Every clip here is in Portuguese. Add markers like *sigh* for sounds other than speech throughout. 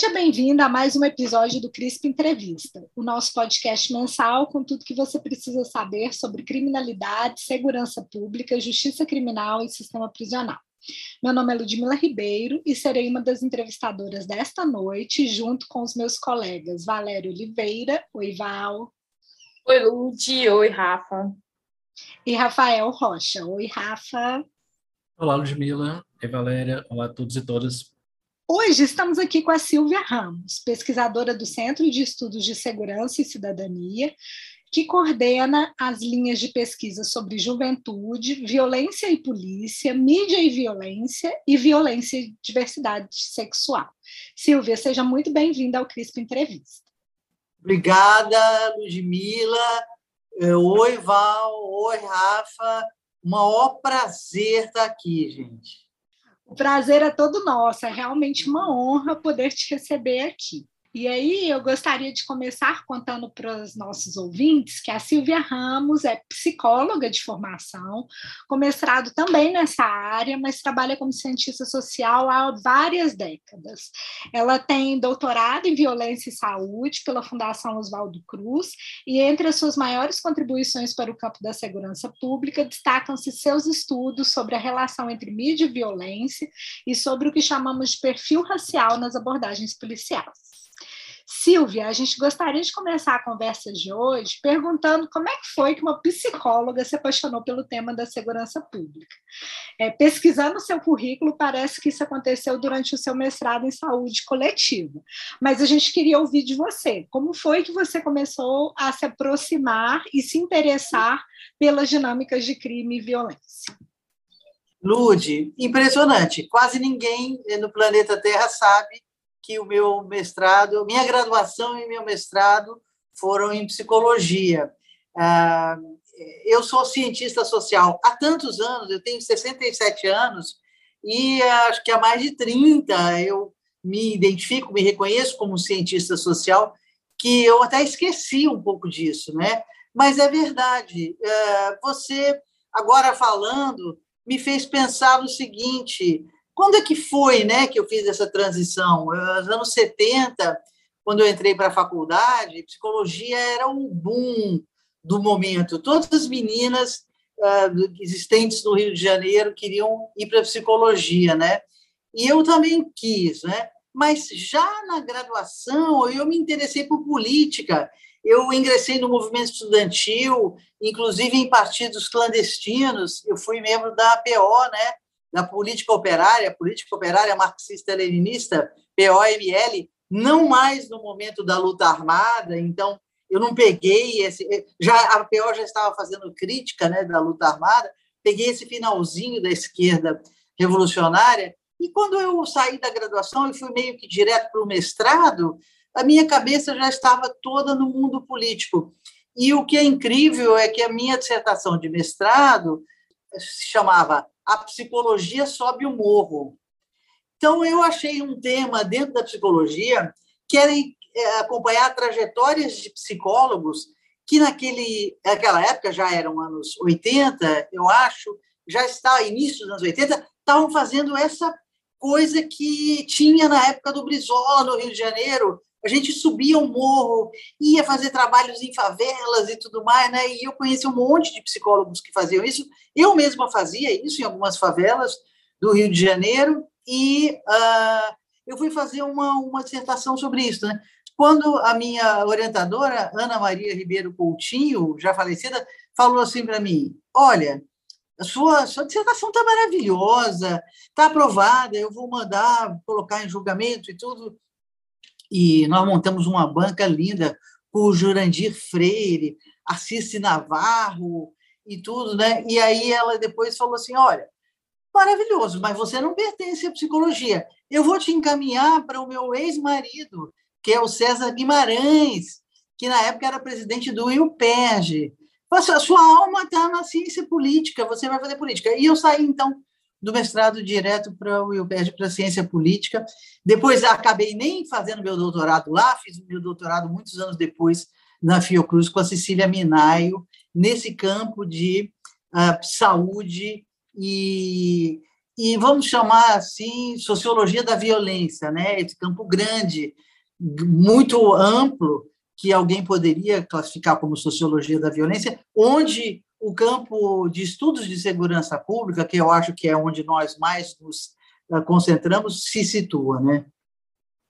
Seja bem-vinda a mais um episódio do CRISP Entrevista, o nosso podcast mensal com tudo que você precisa saber sobre criminalidade, segurança pública, justiça criminal e sistema prisional. Meu nome é Ludmila Ribeiro e serei uma das entrevistadoras desta noite, junto com os meus colegas Valério Oliveira, oi Val. Oi Lud, oi Rafa. E Rafael Rocha, oi Rafa. Olá Ludmila, oi Valéria, olá a todos e todas. Hoje estamos aqui com a Silvia Ramos, pesquisadora do Centro de Estudos de Segurança e Cidadania, que coordena as linhas de pesquisa sobre juventude, violência e polícia, mídia e violência e violência e diversidade sexual. Silvia, seja muito bem-vinda ao CRISP Entrevista. Obrigada, Ludmila. É, oi, Val. Oi, Rafa. Um maior prazer estar aqui, gente. O prazer é todo nosso, é realmente uma honra poder te receber aqui. E aí eu gostaria de começar contando para os nossos ouvintes que a Silvia Ramos é psicóloga de formação, com mestrado também nessa área, mas trabalha como cientista social há várias décadas. Ela tem doutorado em violência e saúde pela Fundação Oswaldo Cruz, e entre as suas maiores contribuições para o campo da segurança pública destacam-se seus estudos sobre a relação entre mídia e violência e sobre o que chamamos de perfil racial nas abordagens policiais. Silvia, a gente gostaria de começar a conversa de hoje perguntando como é que foi que uma psicóloga se apaixonou pelo tema da segurança pública. É, pesquisando o seu currículo, parece que isso aconteceu durante o seu mestrado em saúde coletiva. Mas a gente queria ouvir de você. Como foi que você começou a se aproximar e se interessar pelas dinâmicas de crime e violência? Lude, impressionante. Quase ninguém no planeta Terra sabe que o meu mestrado, minha graduação e meu mestrado foram em psicologia. Ah, eu sou cientista social há tantos anos, eu tenho 67 anos, e acho que há mais de 30 eu me identifico, me reconheço como cientista social, que eu até esqueci um pouco disso, né? Mas é verdade. Ah, você, agora falando, me fez pensar no seguinte: quando é que foi né, que eu fiz essa transição? Nos anos 70, quando eu entrei para a faculdade, psicologia era um boom do momento. Todas as meninas uh, existentes no Rio de Janeiro queriam ir para psicologia, né? E eu também quis, né? Mas já na graduação eu me interessei por política. Eu ingressei no movimento estudantil, inclusive em partidos clandestinos. Eu fui membro da APO, né? Da política operária, política operária marxista-leninista, POML, não mais no momento da luta armada, então eu não peguei esse. Já, a PO já estava fazendo crítica né, da luta armada, peguei esse finalzinho da esquerda revolucionária, e quando eu saí da graduação e fui meio que direto para o mestrado, a minha cabeça já estava toda no mundo político. E o que é incrível é que a minha dissertação de mestrado se chamava a psicologia sobe o morro. Então, eu achei um tema dentro da psicologia que era é, acompanhar trajetórias de psicólogos que naquele, naquela época, já eram anos 80, eu acho, já está início dos anos 80, estavam fazendo essa coisa que tinha na época do Brizola, no Rio de Janeiro, a gente subia um morro, ia fazer trabalhos em favelas e tudo mais, né? E eu conheci um monte de psicólogos que faziam isso. Eu mesma fazia isso em algumas favelas do Rio de Janeiro e uh, eu fui fazer uma, uma dissertação sobre isso, né? Quando a minha orientadora, Ana Maria Ribeiro Coutinho, já falecida, falou assim para mim: Olha, a sua, sua dissertação está maravilhosa, está aprovada, eu vou mandar colocar em julgamento e tudo e nós montamos uma banca linda com o Jurandir Freire, Assis Navarro e tudo, né? E aí ela depois falou assim: olha, maravilhoso, mas você não pertence à psicologia. Eu vou te encaminhar para o meu ex-marido, que é o César Guimarães, que na época era presidente do IUPERJ. A sua alma está na ciência política, você vai fazer política. E eu saí, então, do mestrado direto para o IUPERJ para ciência política. Depois acabei nem fazendo meu doutorado lá, fiz meu doutorado muitos anos depois na Fiocruz com a Cecília Minaio, nesse campo de uh, saúde e, e vamos chamar assim sociologia da violência, né? Esse campo grande, muito amplo, que alguém poderia classificar como sociologia da violência, onde o campo de estudos de segurança pública, que eu acho que é onde nós mais nos concentramos, se situa, né?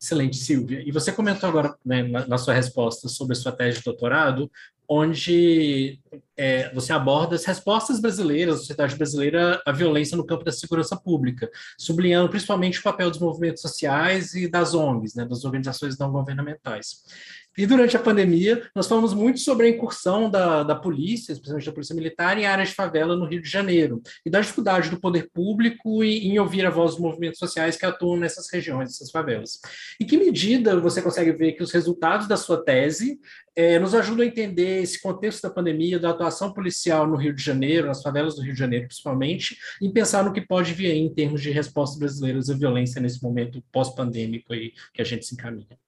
Excelente, Silvia. E você comentou agora, né, na, na, sua resposta sobre a sua tese de doutorado, onde é, você aborda as respostas brasileiras, da sociedade brasileira, à violência no campo da segurança pública, sublinhando principalmente o papel dos movimentos sociais e das ONGs, né, das organizações não governamentais. E durante a pandemia, nós falamos muito sobre a incursão da, da polícia, especialmente da polícia militar, em áreas de favela no Rio de Janeiro, e da dificuldade do poder público em, em ouvir a voz dos movimentos sociais que atuam nessas regiões, nessas favelas. Em que medida você consegue ver que os resultados da sua tese é, nos ajudam a entender esse contexto da pandemia, da atuação policial no Rio de Janeiro, nas favelas do Rio de Janeiro principalmente, e pensar no que pode vir em termos de respostas brasileiras à violência nesse momento pós-pandêmico aí que a gente se encaminha?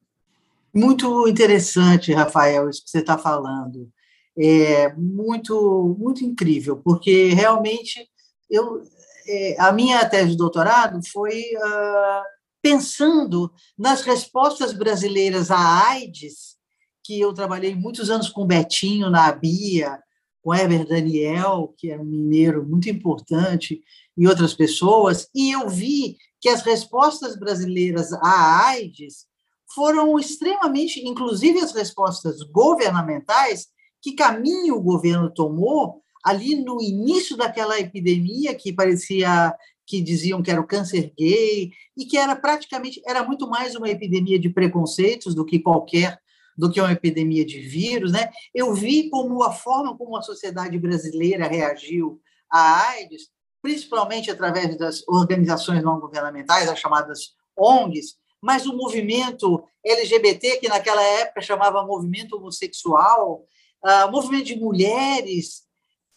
Muito interessante, Rafael, isso que você está falando. É muito, muito incrível, porque realmente eu, é, a minha tese de doutorado foi uh, pensando nas respostas brasileiras à AIDS, que eu trabalhei muitos anos com Betinho na Bia, com Heber Daniel, que é um mineiro muito importante, e outras pessoas, e eu vi que as respostas brasileiras à AIDS foram extremamente, inclusive as respostas governamentais, que caminho o governo tomou ali no início daquela epidemia que parecia que diziam que era o câncer gay e que era praticamente era muito mais uma epidemia de preconceitos do que qualquer do que uma epidemia de vírus, né? Eu vi como a forma como a sociedade brasileira reagiu à AIDS, principalmente através das organizações não governamentais, as chamadas ONGs, mas o movimento LGBT, que naquela época chamava movimento homossexual, uh, movimento de mulheres,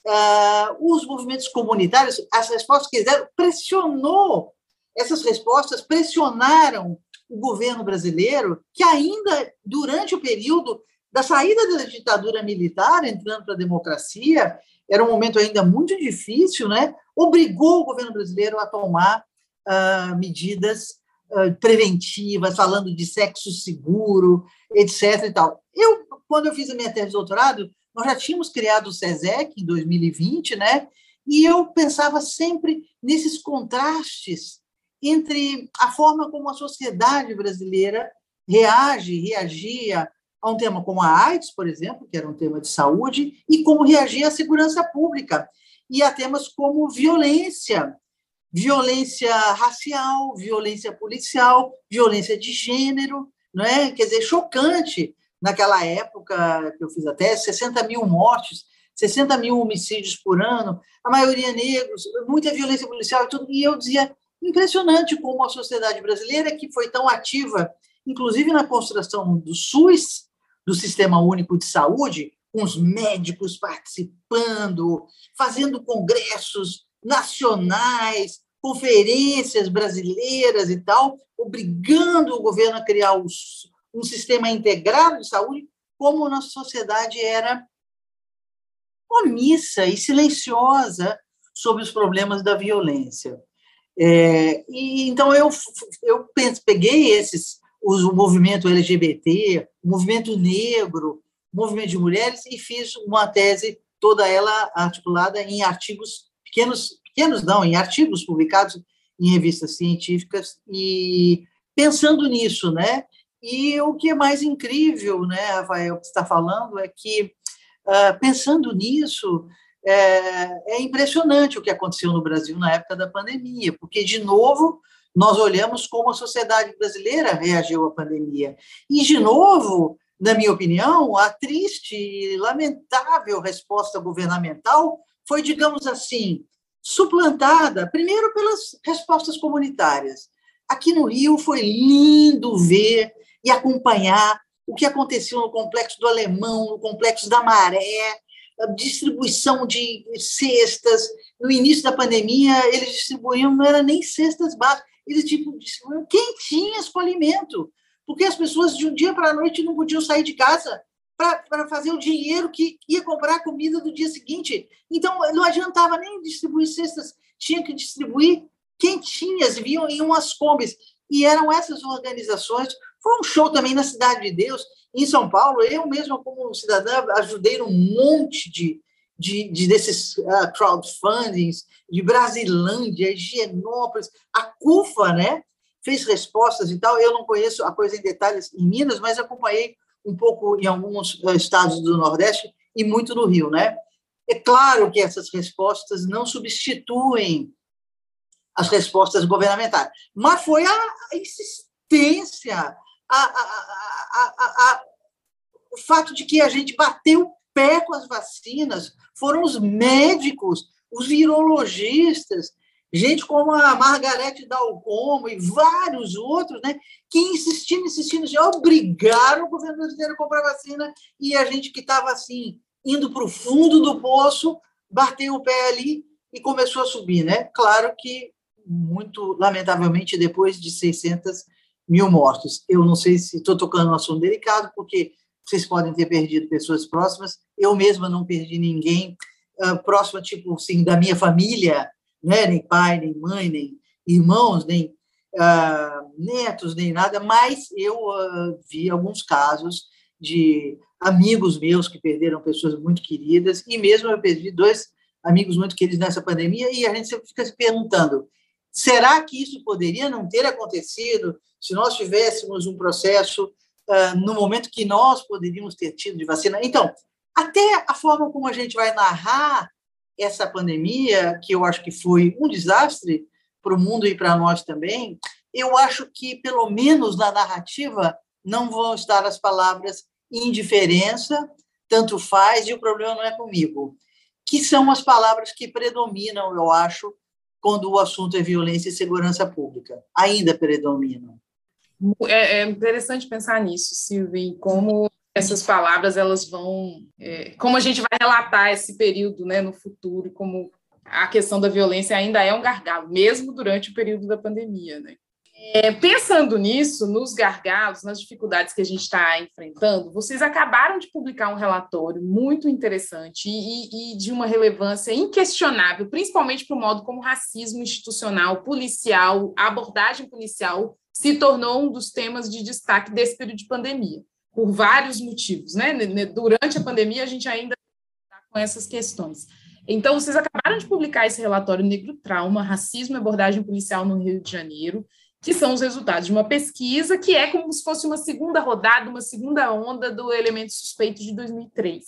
uh, os movimentos comunitários, as respostas que eles deram, pressionou, essas respostas pressionaram o governo brasileiro, que ainda durante o período da saída da ditadura militar, entrando para a democracia, era um momento ainda muito difícil, né? obrigou o governo brasileiro a tomar uh, medidas preventivas, falando de sexo seguro, etc. E tal. Eu, quando eu fiz a minha tese de doutorado, nós já tínhamos criado o SESEC em 2020, né? E eu pensava sempre nesses contrastes entre a forma como a sociedade brasileira reage, reagia a um tema como a AIDS, por exemplo, que era um tema de saúde, e como reagia à segurança pública, e a temas como violência, violência racial, violência policial, violência de gênero, não é? Quer dizer, chocante naquela época que eu fiz a tese, 60 mil mortes, 60 mil homicídios por ano, a maioria negros, muita violência policial e tudo. E eu dizia, impressionante como a sociedade brasileira, que foi tão ativa, inclusive na construção do SUS, do Sistema Único de Saúde, com os médicos participando, fazendo congressos nacionais, conferências brasileiras e tal, obrigando o governo a criar os, um sistema integrado de saúde, como nossa sociedade era omissa e silenciosa sobre os problemas da violência. É, e então eu eu peguei esses o movimento LGBT, o movimento negro, o movimento de mulheres e fiz uma tese toda ela articulada em artigos pequenos pequenos não, em artigos publicados em revistas científicas e pensando nisso, né? E o que é mais incrível, né, Rafael, que está falando é que uh, pensando nisso é, é impressionante o que aconteceu no Brasil na época da pandemia, porque de novo nós olhamos como a sociedade brasileira reagiu à pandemia e de novo na minha opinião, a triste e lamentável resposta governamental foi, digamos assim, suplantada, primeiro, pelas respostas comunitárias. Aqui no Rio foi lindo ver e acompanhar o que aconteceu no Complexo do Alemão, no Complexo da Maré, distribuição de cestas. No início da pandemia, eles distribuíam, não era nem cestas básicas, eles tipo, distribuíam quentinhas com alimento, porque as pessoas de um dia para a noite não podiam sair de casa para fazer o dinheiro que ia comprar a comida do dia seguinte. Então, não adiantava nem distribuir cestas, tinha que distribuir quentinhas, vinham em umas combis. E eram essas organizações. Foi um show também na Cidade de Deus, em São Paulo. Eu mesmo, como cidadã, ajudei um monte de, de, de desses uh, crowdfundings, de Brasilândia, Higienópolis, a CUFA, né? Fez respostas e tal. Eu não conheço a coisa em detalhes em Minas, mas acompanhei um pouco em alguns uh, estados do Nordeste e muito no Rio, né? É claro que essas respostas não substituem as respostas governamentais. Mas foi a insistência, a, a, a, o fato de que a gente bateu o pé com as vacinas, foram os médicos, os virologistas, gente como a Margarete Dalcomo e vários outros, né, que insistindo, insistindo, já obrigaram o governo brasileiro a comprar vacina e a gente que estava assim, indo para o fundo do poço, bateu o pé ali e começou a subir, né? Claro que muito lamentavelmente, depois de 600 mil mortos. Eu não sei se estou tocando um assunto delicado, porque vocês podem ter perdido pessoas próximas. Eu mesma não perdi ninguém uh, próximo, tipo assim, da minha família, né? nem pai, nem mãe, nem irmãos, nem uh, netos, nem nada, mas eu uh, vi alguns casos de amigos meus que perderam pessoas muito queridas, e mesmo eu perdi dois amigos muito queridos nessa pandemia, e a gente sempre fica se perguntando: Será que isso poderia não ter acontecido se nós tivéssemos um processo uh, no momento que nós poderíamos ter tido de vacina? Então, até a forma como a gente vai narrar essa pandemia, que eu acho que foi um desastre para o mundo e para nós também, eu acho que, pelo menos na narrativa, não vão estar as palavras indiferença, tanto faz, e o problema não é comigo, que são as palavras que predominam, eu acho, quando o assunto é violência e segurança pública. Ainda predominam. É, é interessante pensar nisso, Silvia, como essas palavras elas vão, é, como a gente vai relatar esse período, né, no futuro, como a questão da violência ainda é um gargalo, mesmo durante o período da pandemia, né? É, pensando nisso, nos gargalos, nas dificuldades que a gente está enfrentando, vocês acabaram de publicar um relatório muito interessante e, e de uma relevância inquestionável, principalmente para o modo como racismo institucional, policial, abordagem policial se tornou um dos temas de destaque desse período de pandemia, por vários motivos. Né? Durante a pandemia, a gente ainda está com essas questões. Então, vocês acabaram de publicar esse relatório Negro Trauma, Racismo e Abordagem Policial no Rio de Janeiro, que são os resultados de uma pesquisa que é como se fosse uma segunda rodada, uma segunda onda do elemento suspeito de 2003.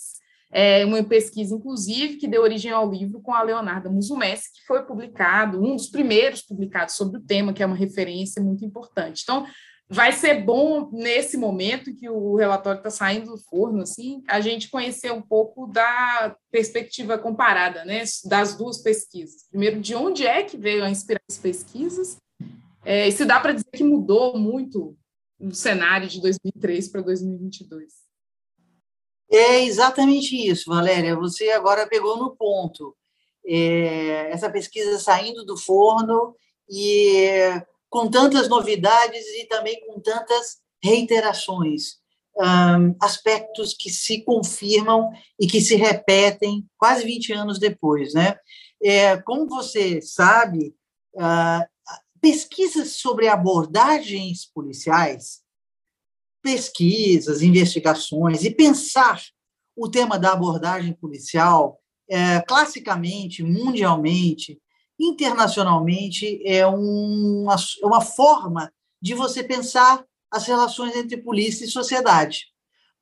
É uma pesquisa, inclusive, que deu origem ao livro com a Leonarda Musumessi, que foi publicado, um dos primeiros publicados sobre o tema, que é uma referência muito importante. Então, vai ser bom, nesse momento que o relatório está saindo do forno, assim, a gente conhecer um pouco da perspectiva comparada, né, das duas pesquisas. Primeiro, de onde é que veio a inspirar as pesquisas, é, e se dá para dizer que mudou muito o cenário de 2003 para 2022. É exatamente isso, Valéria. Você agora pegou no ponto. É, essa pesquisa saindo do forno e com tantas novidades e também com tantas reiterações, aspectos que se confirmam e que se repetem quase 20 anos depois. Né? É, como você sabe, uh, pesquisas sobre abordagens policiais, pesquisas, investigações e pensar o tema da abordagem policial, é, classicamente, mundialmente, internacionalmente, é uma, é uma forma de você pensar as relações entre polícia e sociedade.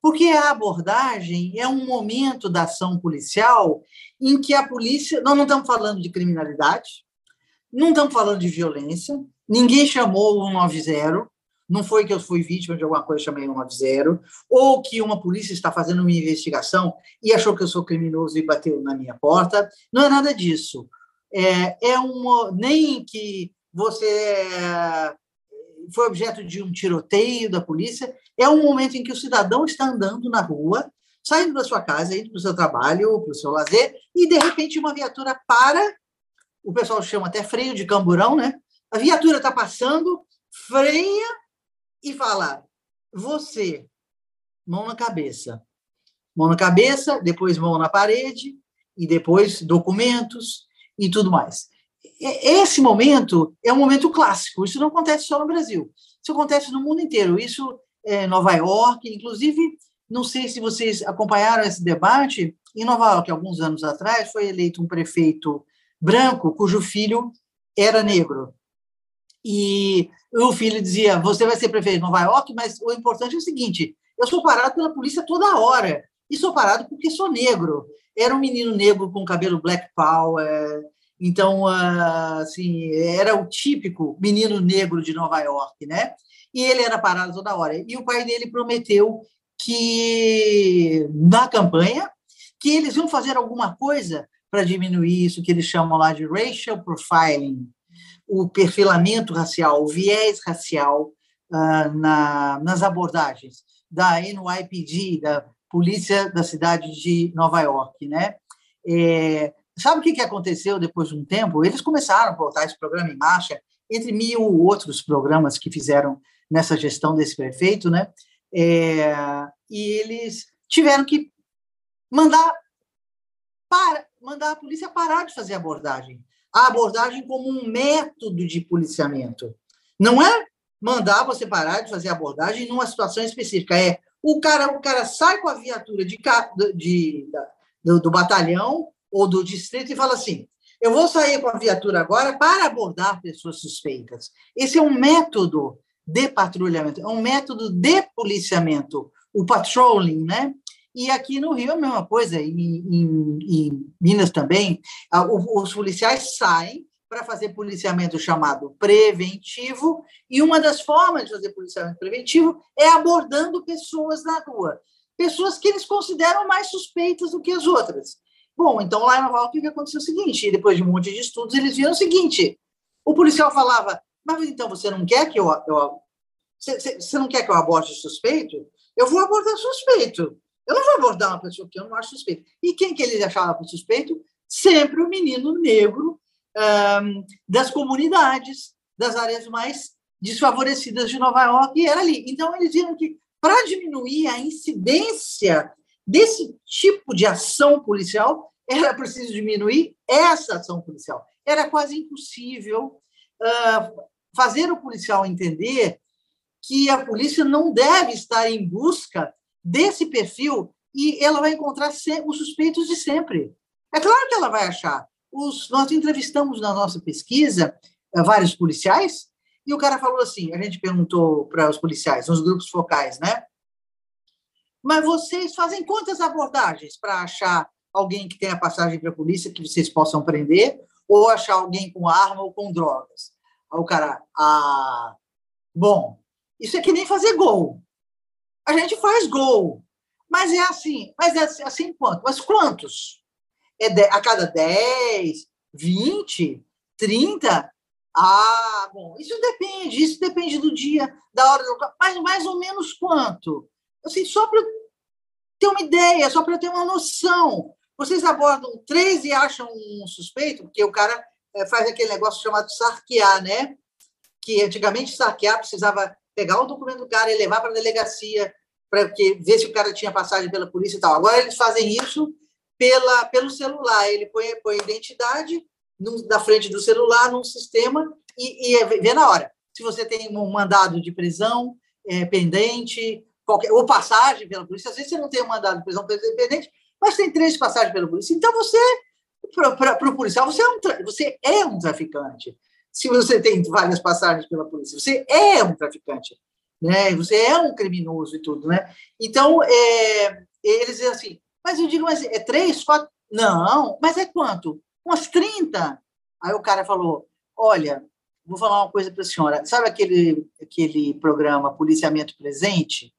Porque a abordagem é um momento da ação policial em que a polícia. Nós não estamos falando de criminalidade, não estamos falando de violência, ninguém chamou o 190, não foi que eu fui vítima de alguma coisa, chamei o 190, ou que uma polícia está fazendo uma investigação e achou que eu sou criminoso e bateu na minha porta. Não é nada disso. É, é uma, nem que você é, foi objeto de um tiroteio da polícia, é um momento em que o cidadão está andando na rua, saindo da sua casa, indo para o seu trabalho, para o seu lazer, e de repente uma viatura para o pessoal chama até freio de camburão, né? A viatura está passando, freia e fala: você, mão na cabeça. Mão na cabeça, depois mão na parede, e depois documentos e tudo mais. esse momento é um momento clássico. Isso não acontece só no Brasil. Isso acontece no mundo inteiro. Isso é Nova York, inclusive, não sei se vocês acompanharam esse debate. Em Nova York, alguns anos atrás, foi eleito um prefeito branco cujo filho era negro. E o filho dizia: Você vai ser prefeito de Nova York, mas o importante é o seguinte: eu sou parado pela polícia toda hora. E sou parado porque sou negro. Era um menino negro com cabelo black power. Então, ah, assim, era o típico menino negro de Nova York, né? E ele era parado toda hora. E o pai dele prometeu que, na campanha, que eles iam fazer alguma coisa para diminuir isso que eles chamam lá de racial profiling, o perfilamento racial, o viés racial uh, na, nas abordagens da NYPD, da Polícia da Cidade de Nova York, né? É, sabe o que, que aconteceu depois de um tempo? Eles começaram a botar esse programa em marcha, entre mil outros programas que fizeram nessa gestão desse prefeito, né? É, e eles tiveram que mandar para, mandar a polícia parar de fazer abordagem. A abordagem como um método de policiamento. Não é mandar você parar de fazer abordagem numa situação específica. É o cara, o cara sai com a viatura de, de, do, do batalhão ou do distrito e fala assim: eu vou sair com a viatura agora para abordar pessoas suspeitas. Esse é um método de patrulhamento, é um método de policiamento, o patrolling, né? E aqui no Rio é a mesma coisa, em, em, em Minas também, os policiais saem para fazer policiamento chamado preventivo, e uma das formas de fazer policiamento preventivo é abordando pessoas na rua, pessoas que eles consideram mais suspeitas do que as outras. Bom, então lá em Nova York o que aconteceu é o seguinte, depois de um monte de estudos, eles viram o seguinte, o policial falava, mas então você não quer que eu, eu você, você não quer que eu aborde suspeito? Eu vou abordar suspeito. Eu não vou abordar uma pessoa que eu não acho suspeito. E quem que ele achava por suspeito? Sempre o menino negro das comunidades, das áreas mais desfavorecidas de Nova York, e era ali. Então, eles viram que, para diminuir a incidência desse tipo de ação policial, *laughs* era preciso diminuir essa ação policial. Era quase impossível fazer o policial entender que a polícia não deve estar em busca desse perfil e ela vai encontrar os suspeitos de sempre. É claro que ela vai achar. Os, nós entrevistamos na nossa pesquisa eh, vários policiais e o cara falou assim: a gente perguntou para os policiais, nos grupos focais, né? Mas vocês fazem quantas abordagens para achar alguém que tenha passagem para a polícia que vocês possam prender ou achar alguém com arma ou com drogas? Aí o cara, ah, bom, isso é que nem fazer gol. A gente faz gol, mas é assim. Mas é assim quanto? Mas quantos? É de, a cada 10, 20, 30? Ah, bom, isso depende, isso depende do dia, da hora do mas mais ou menos quanto? Assim, só para ter uma ideia, só para ter uma noção. Vocês abordam três e acham um suspeito, porque o cara eh, faz aquele negócio chamado sarquear, né? Que antigamente sarquear precisava pegar o documento do cara e levar para a delegacia para ver se o cara tinha passagem pela polícia e tal. Agora eles fazem isso pela, pelo celular. Ele põe, põe a identidade no, na frente do celular, num sistema, e, e é, vê na hora. Se você tem um mandado de prisão é, pendente, qualquer, ou passagem pela polícia, às vezes você não tem um mandado de prisão pendente, mas tem três passagens pela polícia. Então você, para o policial, você é, um, você é um traficante se você tem várias passagens pela polícia. Você é um traficante, né? Você é um criminoso e tudo, né? Então, é, eles assim, mas eu digo, mas é três, quatro? Não, mas é quanto? Umas 30? Aí o cara falou, olha, vou falar uma coisa para a senhora. Sabe aquele, aquele programa Policiamento Presente?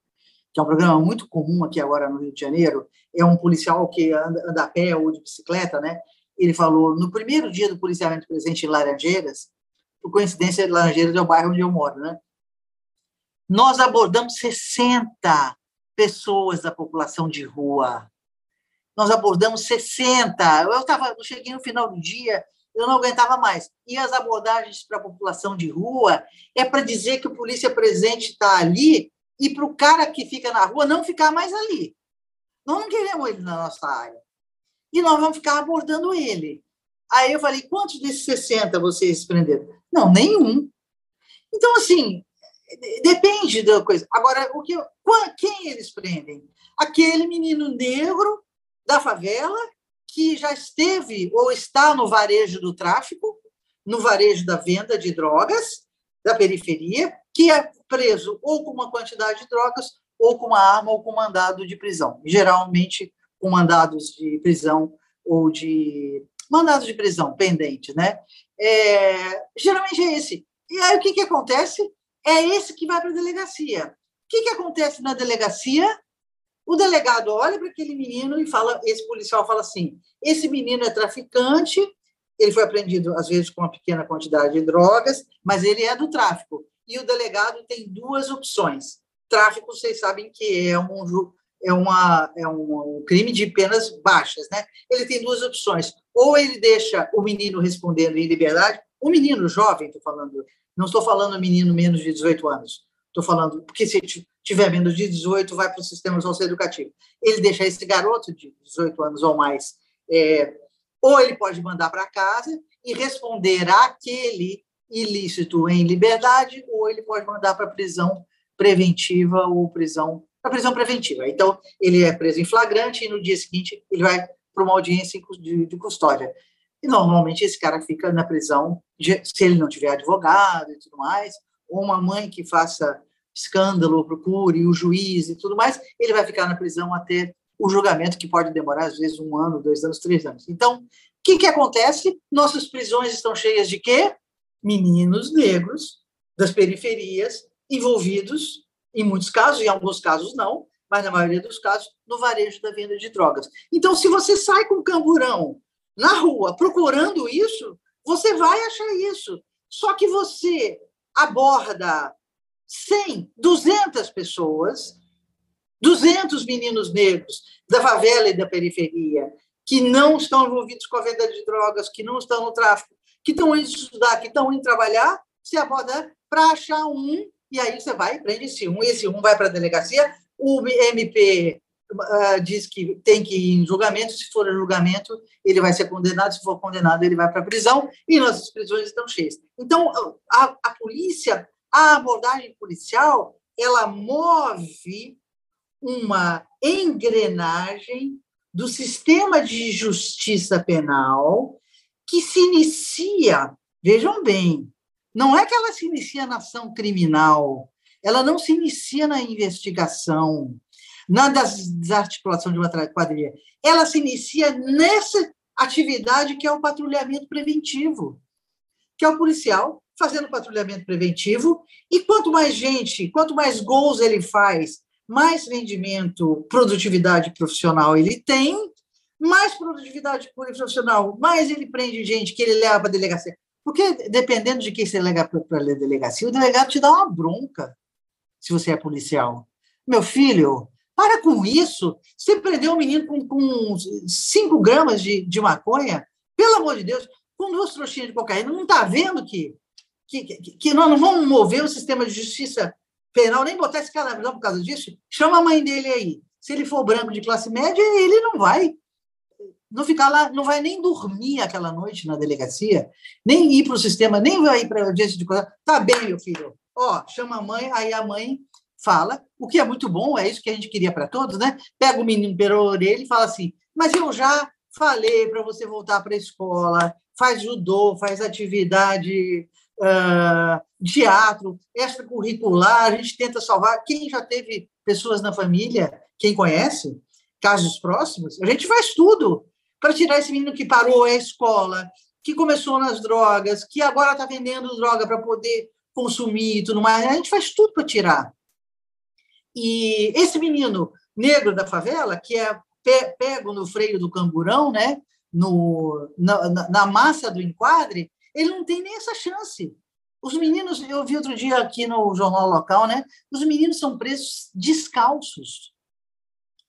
Que é um programa muito comum aqui agora no Rio de Janeiro. É um policial que anda, anda a pé ou de bicicleta, né? Ele falou, no primeiro dia do policiamento presente em Laranjeiras, por coincidência, Laranjeiras é o bairro onde eu moro, né? Nós abordamos 60 pessoas da população de rua. Nós abordamos 60. Eu estava, eu cheguei no final do dia, eu não aguentava mais. E as abordagens para a população de rua é para dizer que o polícia presente está ali e para o cara que fica na rua não ficar mais ali. Nós não queremos ele na nossa área. E nós vamos ficar abordando ele. Aí eu falei, quantos desses 60 vocês prenderam? Não, nenhum. Então, assim, depende da coisa. Agora, o que, quem eles prendem? Aquele menino negro da favela que já esteve ou está no varejo do tráfico, no varejo da venda de drogas, da periferia, que é preso ou com uma quantidade de drogas, ou com uma arma, ou com mandado de prisão. Geralmente com mandados de prisão ou de mandados de prisão pendentes, né? É, geralmente é esse. E aí o que, que acontece? É esse que vai para a delegacia. O que, que acontece na delegacia? O delegado olha para aquele menino e fala, esse policial fala assim: esse menino é traficante, ele foi apreendido às vezes com uma pequena quantidade de drogas, mas ele é do tráfico. E o delegado tem duas opções. Tráfico, vocês sabem que é um é, uma, é um, crime de penas baixas, né? Ele tem duas opções. Ou ele deixa o menino respondendo em liberdade, o menino jovem, estou falando, não estou falando menino menos de 18 anos, estou falando, porque se tiver menos de 18, vai para o sistema socioeducativo. Ele deixa esse garoto de 18 anos ou mais, é, ou ele pode mandar para casa e responder àquele ilícito em liberdade, ou ele pode mandar para prisão preventiva ou prisão para prisão preventiva. Então, ele é preso em flagrante e no dia seguinte ele vai para uma audiência de, de, custódia. E normalmente esse cara fica na prisão, se ele não tiver advogado e tudo mais, ou uma mãe que faça escândalo, procure o juiz e tudo mais, ele vai ficar na prisão até o julgamento, que pode demorar às vezes um ano, dois anos, três anos. Então, o que, que acontece? Nossas prisões estão cheias de quê? Meninos negros das periferias envolvidos em muitos casos, em alguns casos não, mas na maioria dos casos, no varejo da venda de drogas. Então, se você sai com camburão na rua procurando isso, você vai achar isso. Só que você aborda 100, 200 pessoas, 200 meninos negros da favela e da periferia, que não estão envolvidos com a venda de drogas, que não estão no tráfico, que estão indo estudar, que estão indo trabalhar, você aborda para achar um e aí você vai e prende esse um, esse um vai para a delegacia, o MP uh, ah, diz que tem que ir em julgamento, se for julgamento, ele vai ser condenado, se for condenado, ele vai para a prisão, e nossas prisões estão cheias. Então, a, a polícia, a abordagem policial, ela move uma engrenagem do sistema de justiça penal que se inicia, vejam bem, não é que ela se inicia na ação criminal, ela não se inicia na investigação, na desarticulação de uma quadrilha. Ela se inicia nessa atividade que é o patrulhamento preventivo, que é o policial fazendo patrulhamento preventivo, e quanto mais gente, quanto mais gols ele faz, mais rendimento, produtividade profissional ele tem, mais produtividade profissional, mais ele prende gente que ele leva para a delegacia. Porque, dependendo de quem você lega para a delegacia, o delegado te dá uma bronca se você é policial. Meu filho, para com isso. Você prendeu um menino com, com 5 gramas de, de maconha, pelo amor de Deus, com duas trouxinhas de cocaína, não está vendo que, que, que, nós não vamos mover o sistema de justiça penal, nem botar esse cara por causa disso? Chama a mãe dele aí. Se ele for branco de classe média, ele não vai não ficar lá, não vai nem dormir aquela noite na delegacia, nem ir para o sistema, nem vai ir para a audiência de coisa. Tá bem, meu filho. Ó, chama a mãe, aí a mãe fala, o que é muito bom, é isso que a gente queria para todos, né? Pega o menino pela orelha e fala assim: "Mas eu já falei para você voltar para a escola, faz judô, faz atividade uh, teatro, extracurricular, a gente tenta salvar. Quem já teve pessoas na família, quem conhece, casos próximos, a gente faz tudo para tirar esse menino que parou a escola, que começou nas drogas, que agora está vendendo droga para poder consumir e tudo mais. A gente faz tudo para tirar. E esse menino negro da favela, que é pego no freio do camburão, né, no, na, na massa do enquadre, ele não tem nem essa chance. Os meninos, eu vi outro dia aqui no jornal local, né? Os meninos são presos descalços.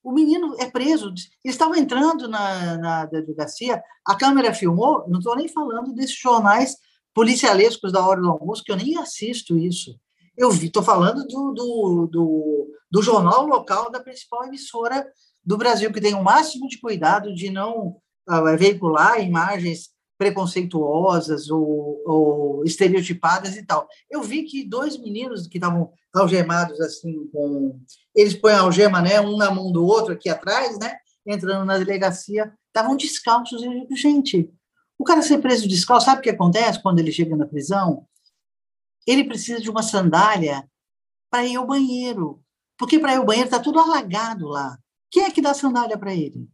O menino é preso. Eles estavam entrando na, na delegacia, a câmera filmou. Não estou nem falando desses jornais policialescos da hora do almoço, que eu nem assisto isso. Eu estou falando do, do, do, do, jornal local da principal emissora do Brasil, que tem o máximo de cuidado de não uh, veicular imagens preconceituosas ou, ou, estereotipadas e tal. Eu vi que dois meninos que estavam algemados assim com eles põem a algema, né, um na mão do outro aqui atrás, né, entrando na delegacia, estavam descalços. Gente, o cara ser preso descalço, sabe o que acontece quando ele chega na prisão? Ele precisa de uma sandália para ir ao banheiro, porque para ir ao banheiro está tudo alagado lá. Quem é que dá sandália para ele?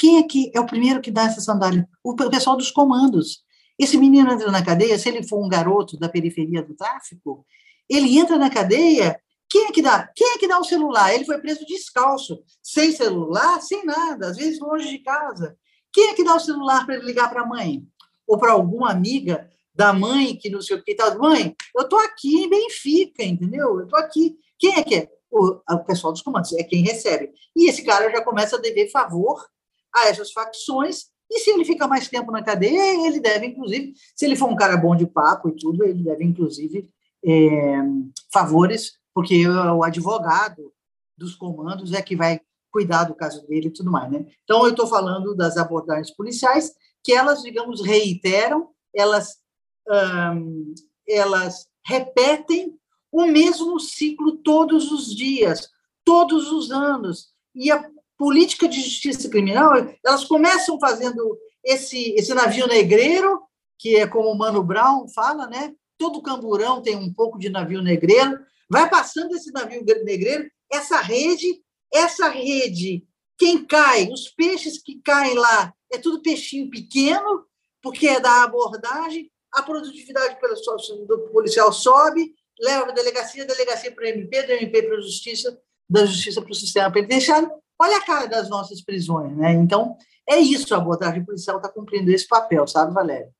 Quem é que é o primeiro que dá essa sandália? O pessoal dos comandos. Esse menino entra na cadeia, se ele for um garoto da periferia do tráfico, ele entra na cadeia, quem é que dá? Quem é que dá o celular? Ele foi preso descalço, sem celular, sem nada, às vezes longe de casa. Quem é que dá o celular para ele ligar para a mãe? Ou para alguma amiga da mãe que não sei o que tal. Mãe, eu estou aqui em Benfica, entendeu? Eu estou aqui. Quem é que é? O, o pessoal dos comandos, é quem recebe. E esse cara já começa a dever favor a essas facções, e se ele fica mais tempo na cadeia, ele deve, inclusive, se ele for um cara bom de papo e tudo, ele deve, inclusive, é, favores, porque o advogado dos comandos é que vai cuidar do caso dele e tudo mais. Né? Então, eu estou falando das abordagens policiais, que elas, digamos, reiteram, elas, hum, elas repetem o mesmo ciclo todos os dias, todos os anos. E a política de justiça criminal, elas começam fazendo esse, esse navio negreiro, que é como o Mano Brown fala, né? Todo camburão tem um pouco de navio negreiro. Vai passando esse navio negreiro, essa rede, essa rede, quem cai, os peixes que caem lá, é tudo peixinho pequeno, porque é da abordagem, a produtividade do policial sobe, leva a delegacia, a delegacia para o MP, do MP para a justiça, da justiça para o sistema penitenciário, Olha a cara das nossas prisões, né? Então, é isso, a abordagem policial está cumprindo esse papel, sabe, Valéria?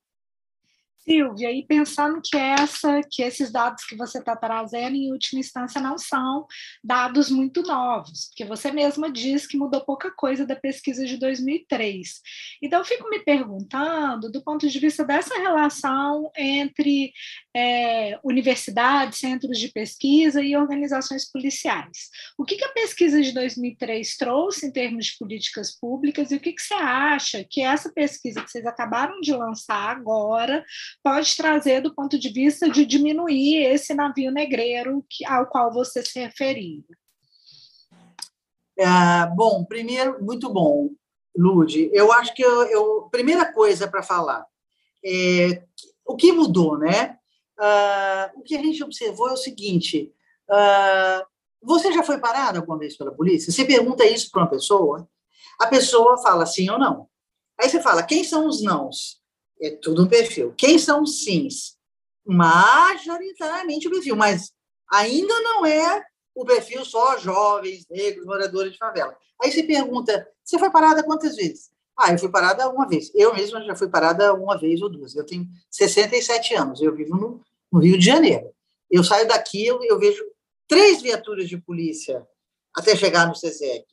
Silvia, e pensando que essa, que esses dados que você está trazendo, em última instância, não são dados muito novos, porque você mesma diz que mudou pouca coisa da pesquisa de 2003. Então, eu fico me perguntando, do ponto de vista dessa relação entre é, universidades, centros de pesquisa e organizações policiais, o que, que a pesquisa de 2003 trouxe em termos de políticas públicas e o que, que você acha que essa pesquisa que vocês acabaram de lançar agora pode trazer do ponto de vista de diminuir esse navio negreiro que, ao qual você se referiu? É, bom, primeiro, muito bom, Lude. Eu acho que eu, eu primeira coisa para falar é o que mudou, né? Uh, o que a gente observou é o seguinte: uh, você já foi parado alguma vez pela polícia? Você pergunta isso para uma pessoa, a pessoa fala sim ou não. Aí você fala, quem são os nãos? É tudo um perfil. Quem são os sims? Majoritariamente o perfil, mas ainda não é o perfil só jovens, negros, moradores de favela. Aí você pergunta, você foi parada quantas vezes? Ah, eu fui parada uma vez. Eu mesma já fui parada uma vez ou duas. Eu tenho 67 anos, eu vivo no, no Rio de Janeiro. Eu saio daqui, eu, eu vejo três viaturas de polícia até chegar no CSEC,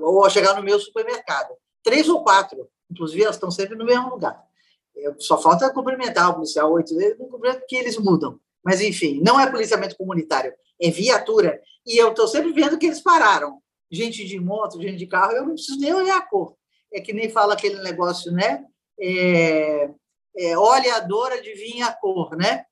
ou chegar no meu supermercado. Três ou quatro. Inclusive, elas estão sempre no mesmo lugar. Só falta cumprimentar o policial oito vezes, não cumprimento porque eles mudam. Mas, enfim, não é policiamento comunitário, é viatura. E eu estou sempre vendo que eles pararam. Gente de moto, gente de carro, eu não preciso nem olhar a cor. É que nem fala aquele negócio, né? É, é, olha a dor, adivinha a cor, né?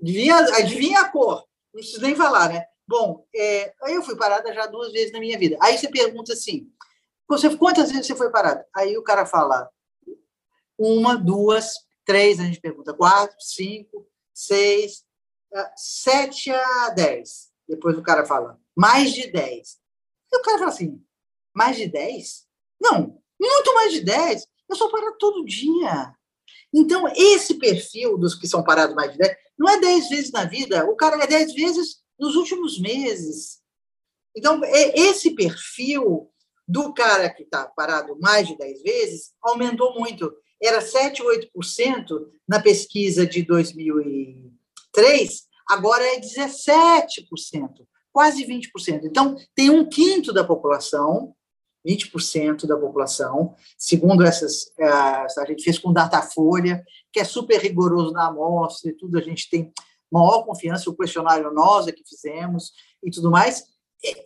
Adivinha, adivinha a cor. Não preciso nem falar, né? Bom, é, eu fui parada já duas vezes na minha vida. Aí você pergunta assim, você, quantas vezes você foi parada? Aí o cara fala, uma, duas, três, a gente pergunta, quatro, cinco, seis, ah, sete a dez. Depois o cara fala, mais de dez. E o cara fala assim, mais de dez? Não, muito mais de dez. Eu sou parado todo dia. Então, esse perfil dos que são parados mais de dez, não é dez vezes na vida, o cara é dez vezes nos últimos meses. Então, é esse perfil do cara que está parado mais de dez vezes aumentou muito era 7, 8% na pesquisa de 2003, agora é 17%, quase 20%. Então, tem um quinto da população, 20% da população, segundo essas, eh, a gente fez com Datafolha, que é super rigoroso na amostra e tudo, a gente tem maior confiança, o questionário nós é que fizemos e tudo mais.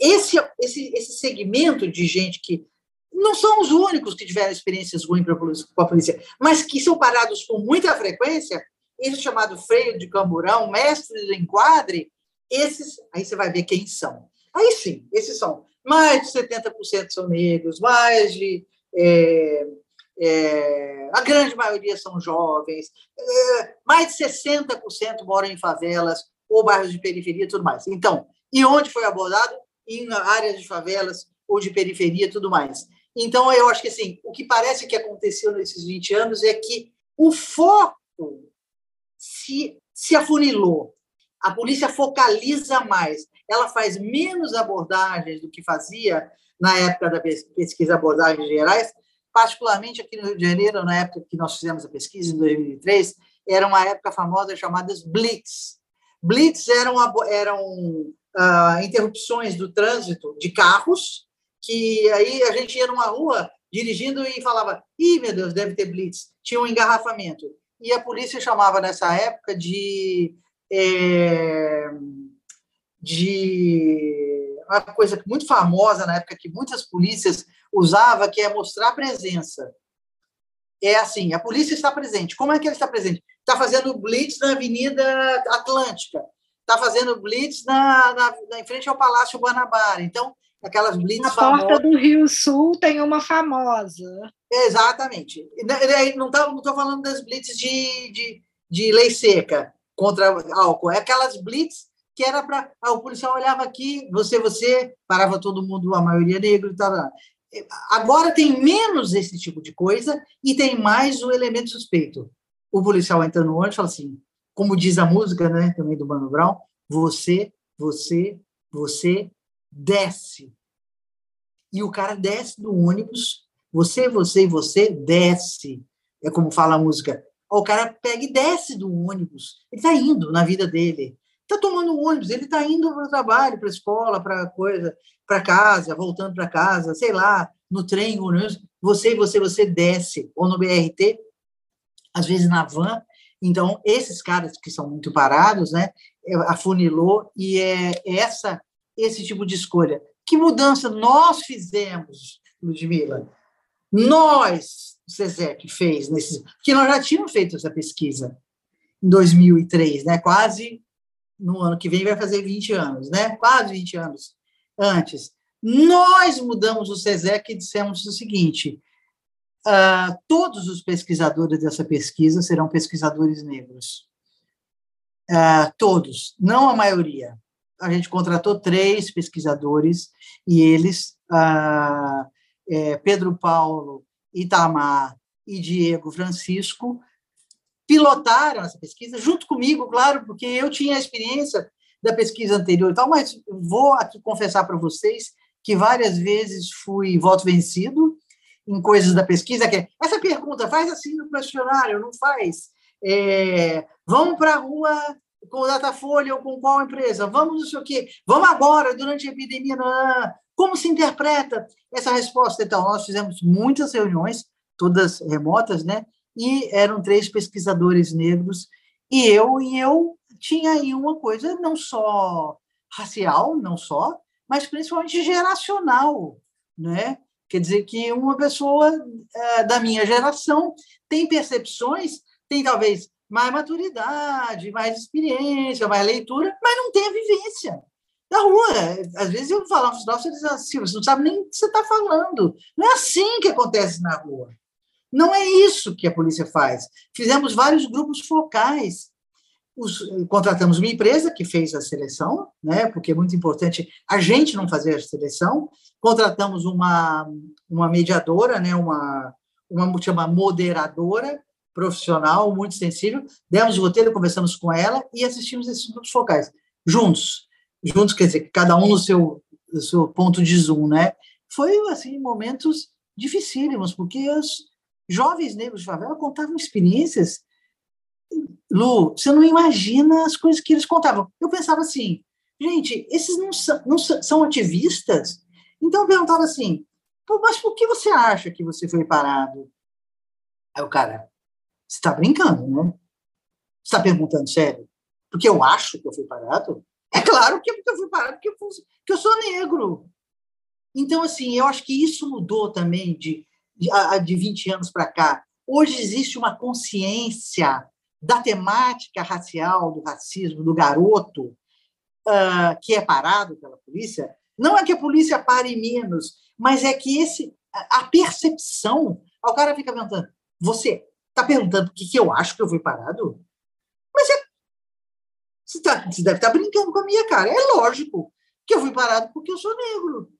Esse, esse, esse segmento de gente que não são os únicos que tiveram experiências ruins com a polícia, mas que são parados com muita frequência, esse chamado freio de camburão, mestres do enquadre, esses, aí você vai ver quem são. Aí sim, esses são mais de 70% são negros, mais de. É, é, a grande maioria são jovens, é, mais de 60% moram em favelas ou bairros de periferia e tudo mais. Então, e onde foi abordado? Em áreas de favelas ou de periferia e tudo mais. Então, eu acho que assim, o que parece que aconteceu nesses 20 anos é que o foco se, se afunilou. A polícia focaliza mais, ela faz menos abordagens do que fazia na época da pesquisa abordagens gerais, particularmente aqui no Rio de Janeiro, na época que nós fizemos a pesquisa, em 2003, era uma época famosa chamada Blitz. Blitz eram, eram uh, interrupções do trânsito de carros, que aí a gente ia numa rua dirigindo e falava: ih, meu Deus, deve ter Blitz. Tinha um engarrafamento. E a polícia chamava nessa época de. É, de uma coisa muito famosa na época que muitas polícias usava, que é mostrar presença. É assim, a polícia está presente. Como é que ela está presente? Está fazendo blitz na Avenida Atlântica, está fazendo blitz na, na, na, em frente ao Palácio Guanabara. Então, aquelas blitz Na famosas... porta do Rio Sul tem uma famosa. Exatamente. Não estou não falando das blitz de, de, de lei seca contra álcool, é aquelas blitz que era para. Ah, o policial olhava aqui, você, você, parava todo mundo, a maioria negro e tal. Agora tem menos esse tipo de coisa e tem mais o elemento suspeito. O policial entra no ônibus e fala assim, como diz a música né, também do Mano Brown, você, você, você desce. E o cara desce do ônibus, você, você e você desce. É como fala a música. O cara pega e desce do ônibus. Ele está indo na vida dele está tomando ônibus, ele está indo para o trabalho, para a escola, para coisa, para casa, voltando para casa, sei lá, no trem, no você, você, você desce, ou no BRT, às vezes na van. Então, esses caras que são muito parados, né, é, afunilou, e é essa esse tipo de escolha. Que mudança nós fizemos, Ludmila? Nós, o SESEC, fez, nesse, porque nós já tínhamos feito essa pesquisa em 2003, né, quase no ano que vem vai fazer 20 anos, né? Quase 20 anos antes. Nós mudamos o SESEC e dissemos o seguinte: uh, todos os pesquisadores dessa pesquisa serão pesquisadores negros. Uh, todos, não a maioria. A gente contratou três pesquisadores e eles, uh, é, Pedro Paulo, Itamar e Diego Francisco, pilotaram essa pesquisa, junto comigo, claro, porque eu tinha a experiência da pesquisa anterior e tal, mas vou aqui confessar para vocês que várias vezes fui voto vencido em coisas da pesquisa, que é, essa pergunta, faz assim no questionário, não faz. É, vamos para a rua com o Datafolha ou com qual empresa? Vamos não sei o quê. Vamos agora, durante a epidemia. Não, como se interpreta essa resposta? Então, nós fizemos muitas reuniões, todas remotas, né? e eram três pesquisadores negros, e eu, e eu tinha aí uma coisa não só racial, não só, mas principalmente geracional, né? Quer dizer que uma pessoa é, da minha geração tem percepções, tem talvez mais maturidade, mais experiência, mais leitura, mas não tem a vivência da rua. Às vezes eu falava para os nossos, eles assim, você não sabe nem o que você está falando. Não é assim que acontece na rua. Não é isso que a polícia faz. Fizemos vários grupos focais. Os, contratamos uma empresa que fez a seleção, né, porque é muito importante a gente não fazer a seleção. Contratamos uma, uma mediadora, né, uma, uma chama moderadora profissional, muito sensível. Demos o roteiro, conversamos com ela e assistimos esses grupos focais, juntos. Juntos, quer dizer, cada um no seu, no seu ponto de zoom, né? Foi, assim, momentos dificílimos, porque os, jovens negros de favela contavam experiências. Lu, você não imagina as coisas que eles contavam. Eu pensava assim, gente, esses não são, não são ativistas? Então eu perguntava assim, mas por que você acha que você foi parado? Aí o cara, você está brincando, né? Você está perguntando sério? Porque eu acho que eu fui parado? É claro que eu fui parado porque eu, fui, que eu sou negro. Então, assim, eu acho que isso mudou também de, de, de 20 anos para cá. Hoje existe uma consciência da temática racial, do racismo, do garoto, uh, que é parado pela polícia. Não é que a polícia pare menos, mas é que esse, a percepção. O cara fica perguntando: você está perguntando o que, que eu acho que eu fui parado? Mas é, você, tá, você deve estar tá brincando com a minha cara. É lógico que eu fui parado porque eu sou negro.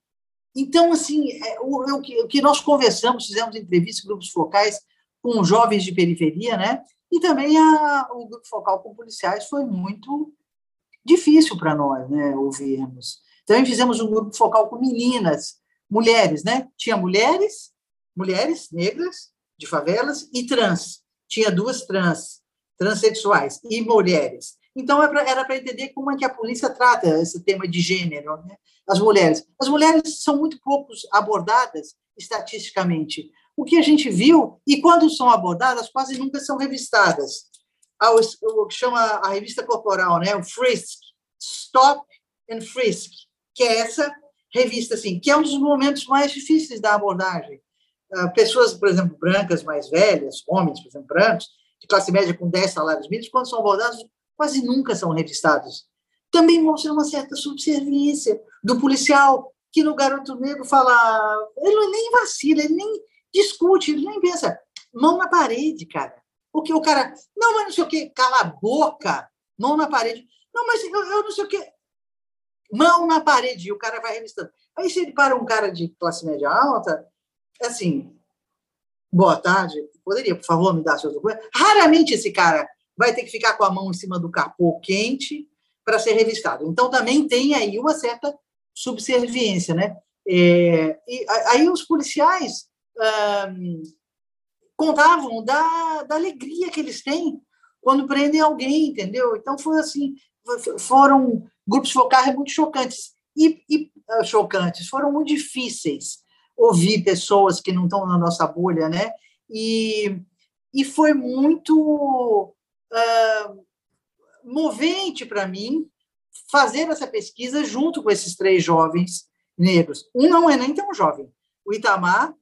Então, assim, é, o, o, que, o que nós conversamos, fizemos entrevistas, grupos focais com jovens de periferia, né? E também a, o grupo focal com policiais foi muito difícil para nós, né? Ouvirmos. Também fizemos um grupo focal com meninas, mulheres, né? Tinha mulheres, mulheres negras de favelas e trans. Tinha duas trans, transexuais e mulheres. Então, é era para entender como é que a polícia trata esse tema de gênero, né? as mulheres. As mulheres são muito poucos abordadas estatisticamente. O que a gente viu, e quando são abordadas, quase nunca são revistadas. O que chama a revista corporal, né? o Frisk, Stop and Frisk, que é essa revista, assim, que é um dos momentos mais difíceis da abordagem. Ah, pessoas, por exemplo, brancas mais velhas, homens, por exemplo, brancos, de classe média com 10 salários mínimos, quando são abordados, quase nunca são revistados. Também mostra uma certa subserviência do policial, que no garoto negro fala, ele nem vacila, ele nem discute, ele nem pensa, mão na parede, cara. O que o cara, não, mas não sei o quê, cala a boca, mão na parede. Não, mas eu, eu não sei o quê, mão na parede, e o cara vai revistando. Aí, se ele para um cara de classe média alta, assim, boa tarde, poderia, por favor, me dar seus documentos? Raramente esse cara vai ter que ficar com a mão em cima do capô quente para ser revistado. Então, também tem aí uma certa subserviência, né? É, e aí os policiais contavam da, da alegria que eles têm quando prendem alguém, entendeu? Então, foi assim, foram grupos focais muito chocantes. E, e uh, chocantes, foram muito difíceis ouvir pessoas que não estão na nossa bolha, né? E, e foi muito uh, movente para mim fazer essa pesquisa junto com esses três jovens negros. Um não é nem tão jovem. O Itamar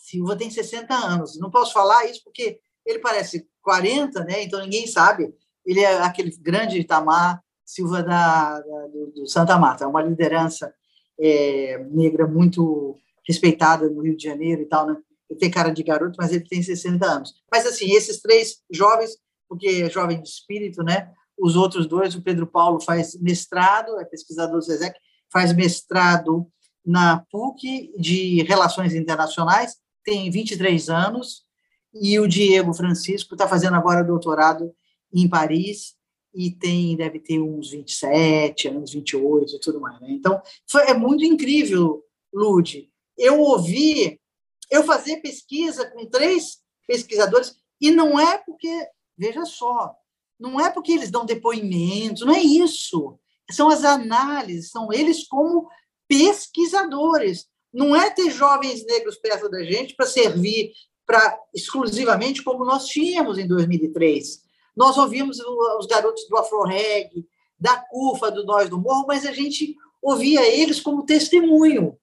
Silva tem 60 anos. Não posso falar isso porque ele parece 40, né? Então ninguém sabe. Ele é aquele grande Itamar Silva da, da do, do, Santa Marta, é uma liderança é, negra muito respeitada no Rio de Janeiro e tal, né? Ele tem cara de garoto, mas ele tem 60 anos. Mas, assim, esses três jovens, porque é jovem de espírito, né? Os outros dois, o Pedro Paulo faz mestrado, é pesquisador do SESEC, faz mestrado na PUC de Relações Internacionais, tem 23 anos, e o Diego Francisco está fazendo agora doutorado em Paris e tem deve ter uns 27 anos, 28 e tudo mais. Né? Então, foi, é muito incrível, Lude. Eu ouvi eu fazer pesquisa com três pesquisadores, e não é porque, veja só, não é porque eles dão depoimentos, não é isso. São as análises, são eles como pesquisadores. Não é ter jovens negros perto da gente para servir para exclusivamente como nós tínhamos em 2003. Nós ouvimos os garotos do Afro-Reg, da CUFA, do Nós do Morro, mas a gente ouvia eles como testemunho.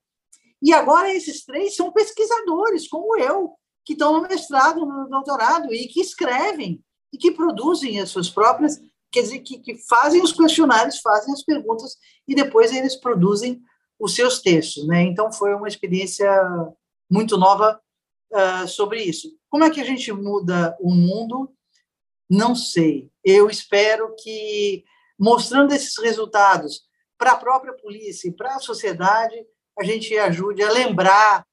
E agora esses três são pesquisadores, como eu, que estão no mestrado, no doutorado, e que escrevem, e que produzem as suas próprias, quer dizer, que, que fazem os questionários, fazem as perguntas, e depois eles produzem os seus textos. Né? Então, foi uma experiência muito nova uh, sobre isso. Como é que a gente muda o mundo? Não sei. Eu espero que, mostrando esses resultados para a própria polícia e para a sociedade, a gente ajude a lembrar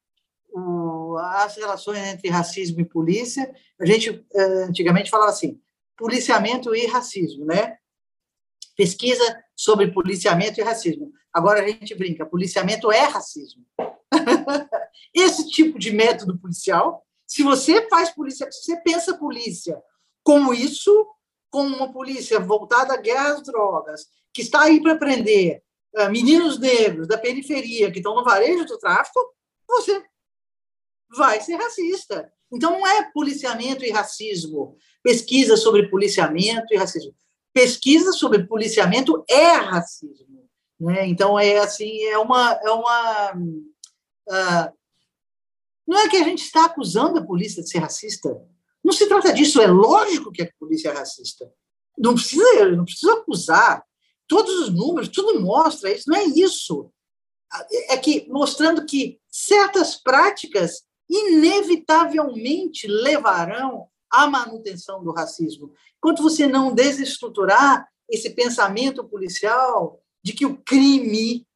o, as relações entre racismo e polícia. A gente eh, antigamente falava assim, policiamento e racismo, né? Pesquisa sobre policiamento e racismo. Agora a gente brinca, policiamento é racismo. *laughs* Esse tipo de método policial, se você faz polícia, se você pensa polícia como isso, como uma polícia voltada à guerra às drogas, que está aí para prender meninos negros da periferia que estão no varejo do tráfico, você vai ser racista. Então, não é policiamento e racismo. Pesquisa sobre policiamento e racismo. Pesquisa sobre policiamento é racismo. Né? Então, é assim, é uma... É uma uh, não é que a gente está acusando a polícia de ser racista. Não se trata disso. É lógico que a polícia é racista. Não precisa, não precisa acusar. Todos os números, tudo mostra isso. Não é isso. É que mostrando que certas práticas inevitavelmente levarão à manutenção do racismo. Enquanto você não desestruturar esse pensamento policial de que o crime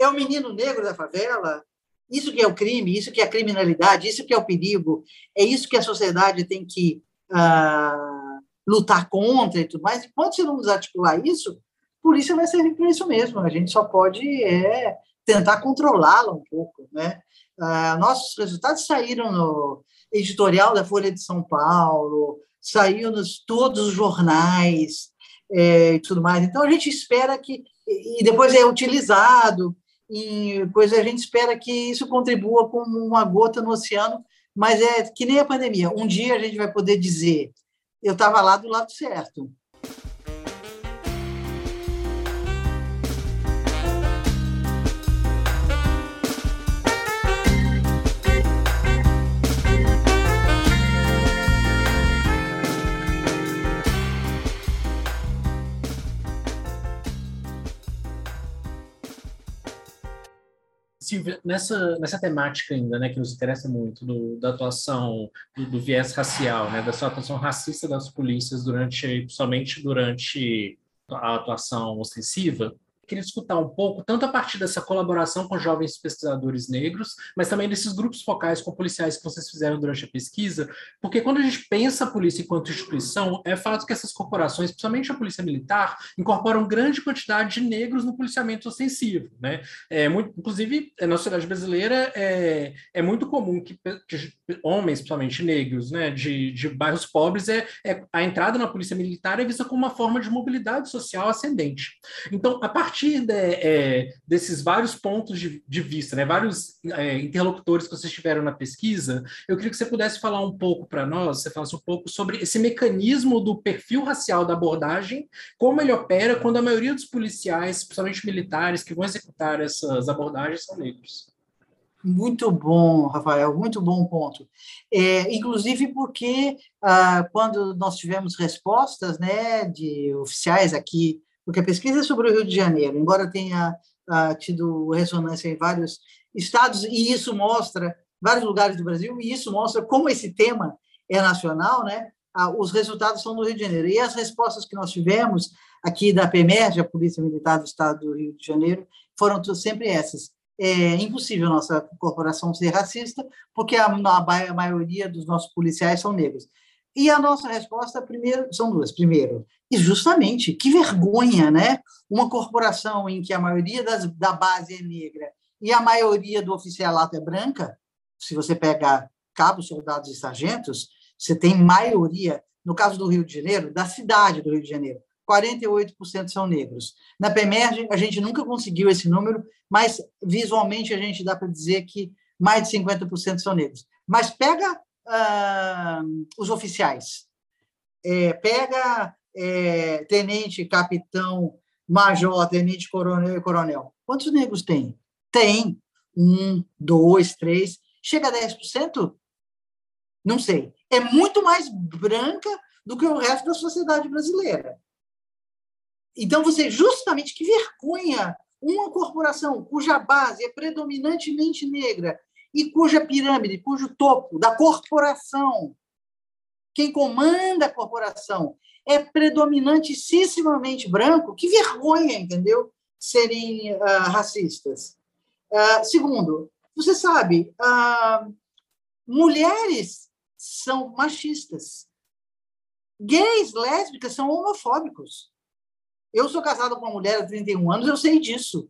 é o menino negro da favela, isso que é o crime, isso que é a criminalidade, isso que é o perigo, é isso que a sociedade tem que uh, lutar contra e tudo mais. Enquanto você não desarticular isso, polícia vai servir para isso mesmo. A gente só pode é, tentar controlá-la um pouco. Né? Uh, nossos resultados saíram no editorial da Folha de São Paulo, saiu nos todos os jornais é, e tudo mais. Então, a gente espera que... E depois é utilizado e a gente espera que isso contribua como uma gota no oceano, mas é que nem a pandemia. Um dia a gente vai poder dizer, eu estava lá do lado certo. Silvia, nessa, nessa temática ainda, né, que nos interessa muito, do, da atuação do, do, viés racial, né, da sua atuação racista das polícias durante, somente durante a atuação ostensiva, queria escutar um pouco, tanto a partir dessa colaboração com jovens pesquisadores negros, mas também desses grupos focais com policiais que vocês fizeram durante a pesquisa, porque quando a gente pensa a polícia enquanto instituição, é fato que essas corporações, principalmente a polícia militar, incorporam grande quantidade de negros no policiamento ostensivo. Né? É muito, inclusive, na sociedade brasileira, é, é muito comum que, que homens, principalmente negros, né, de, de bairros pobres, é, é, a entrada na polícia militar é vista como uma forma de mobilidade social ascendente. Então, a partir partir de, é, desses vários pontos de, de vista, né, vários é, interlocutores que vocês tiveram na pesquisa, eu queria que você pudesse falar um pouco para nós, você falasse um pouco sobre esse mecanismo do perfil racial da abordagem, como ele opera quando a maioria dos policiais, principalmente militares, que vão executar essas abordagens são negros. Muito bom, Rafael, muito bom ponto. É, inclusive porque ah, quando nós tivemos respostas né, de oficiais aqui porque a pesquisa é sobre o Rio de Janeiro, embora tenha uh, tido ressonância em vários estados, e isso mostra vários lugares do Brasil, e isso mostra como esse tema é nacional, né? Uh, os resultados são no Rio de Janeiro. E as respostas que nós tivemos aqui da PEMERG, a Polícia Militar do Estado do Rio de Janeiro, foram sempre essas. É impossível nossa corporação ser racista, porque a, a maioria dos nossos policiais são negros. E a nossa resposta, primeiro, são duas. Primeiro, e justamente, que vergonha, né? Uma corporação em que a maioria das, da base é negra e a maioria do oficialato é branca, se você pegar cabos, soldados e sargentos, você tem maioria, no caso do Rio de Janeiro, da cidade do Rio de Janeiro, 48% são negros. Na PEMERG, a gente nunca conseguiu esse número, mas visualmente a gente dá para dizer que mais de 50% são negros. Mas pega uh, os oficiais. É, pega é, tenente, capitão, major, tenente, coronel e coronel. Quantos negros tem? Tem. Um, dois, três. Chega a 10%? Não sei. É muito mais branca do que o resto da sociedade brasileira. Então, você, justamente, que vergonha uma corporação cuja base é predominantemente negra e cuja pirâmide, cujo topo da corporação, quem comanda a corporação é predominantissimamente branco, que vergonha, entendeu? Serem uh, racistas. Uh, segundo, você sabe, uh, mulheres são machistas. Gays, lésbicas são homofóbicos. Eu sou casado com uma mulher há 31 anos, eu sei disso.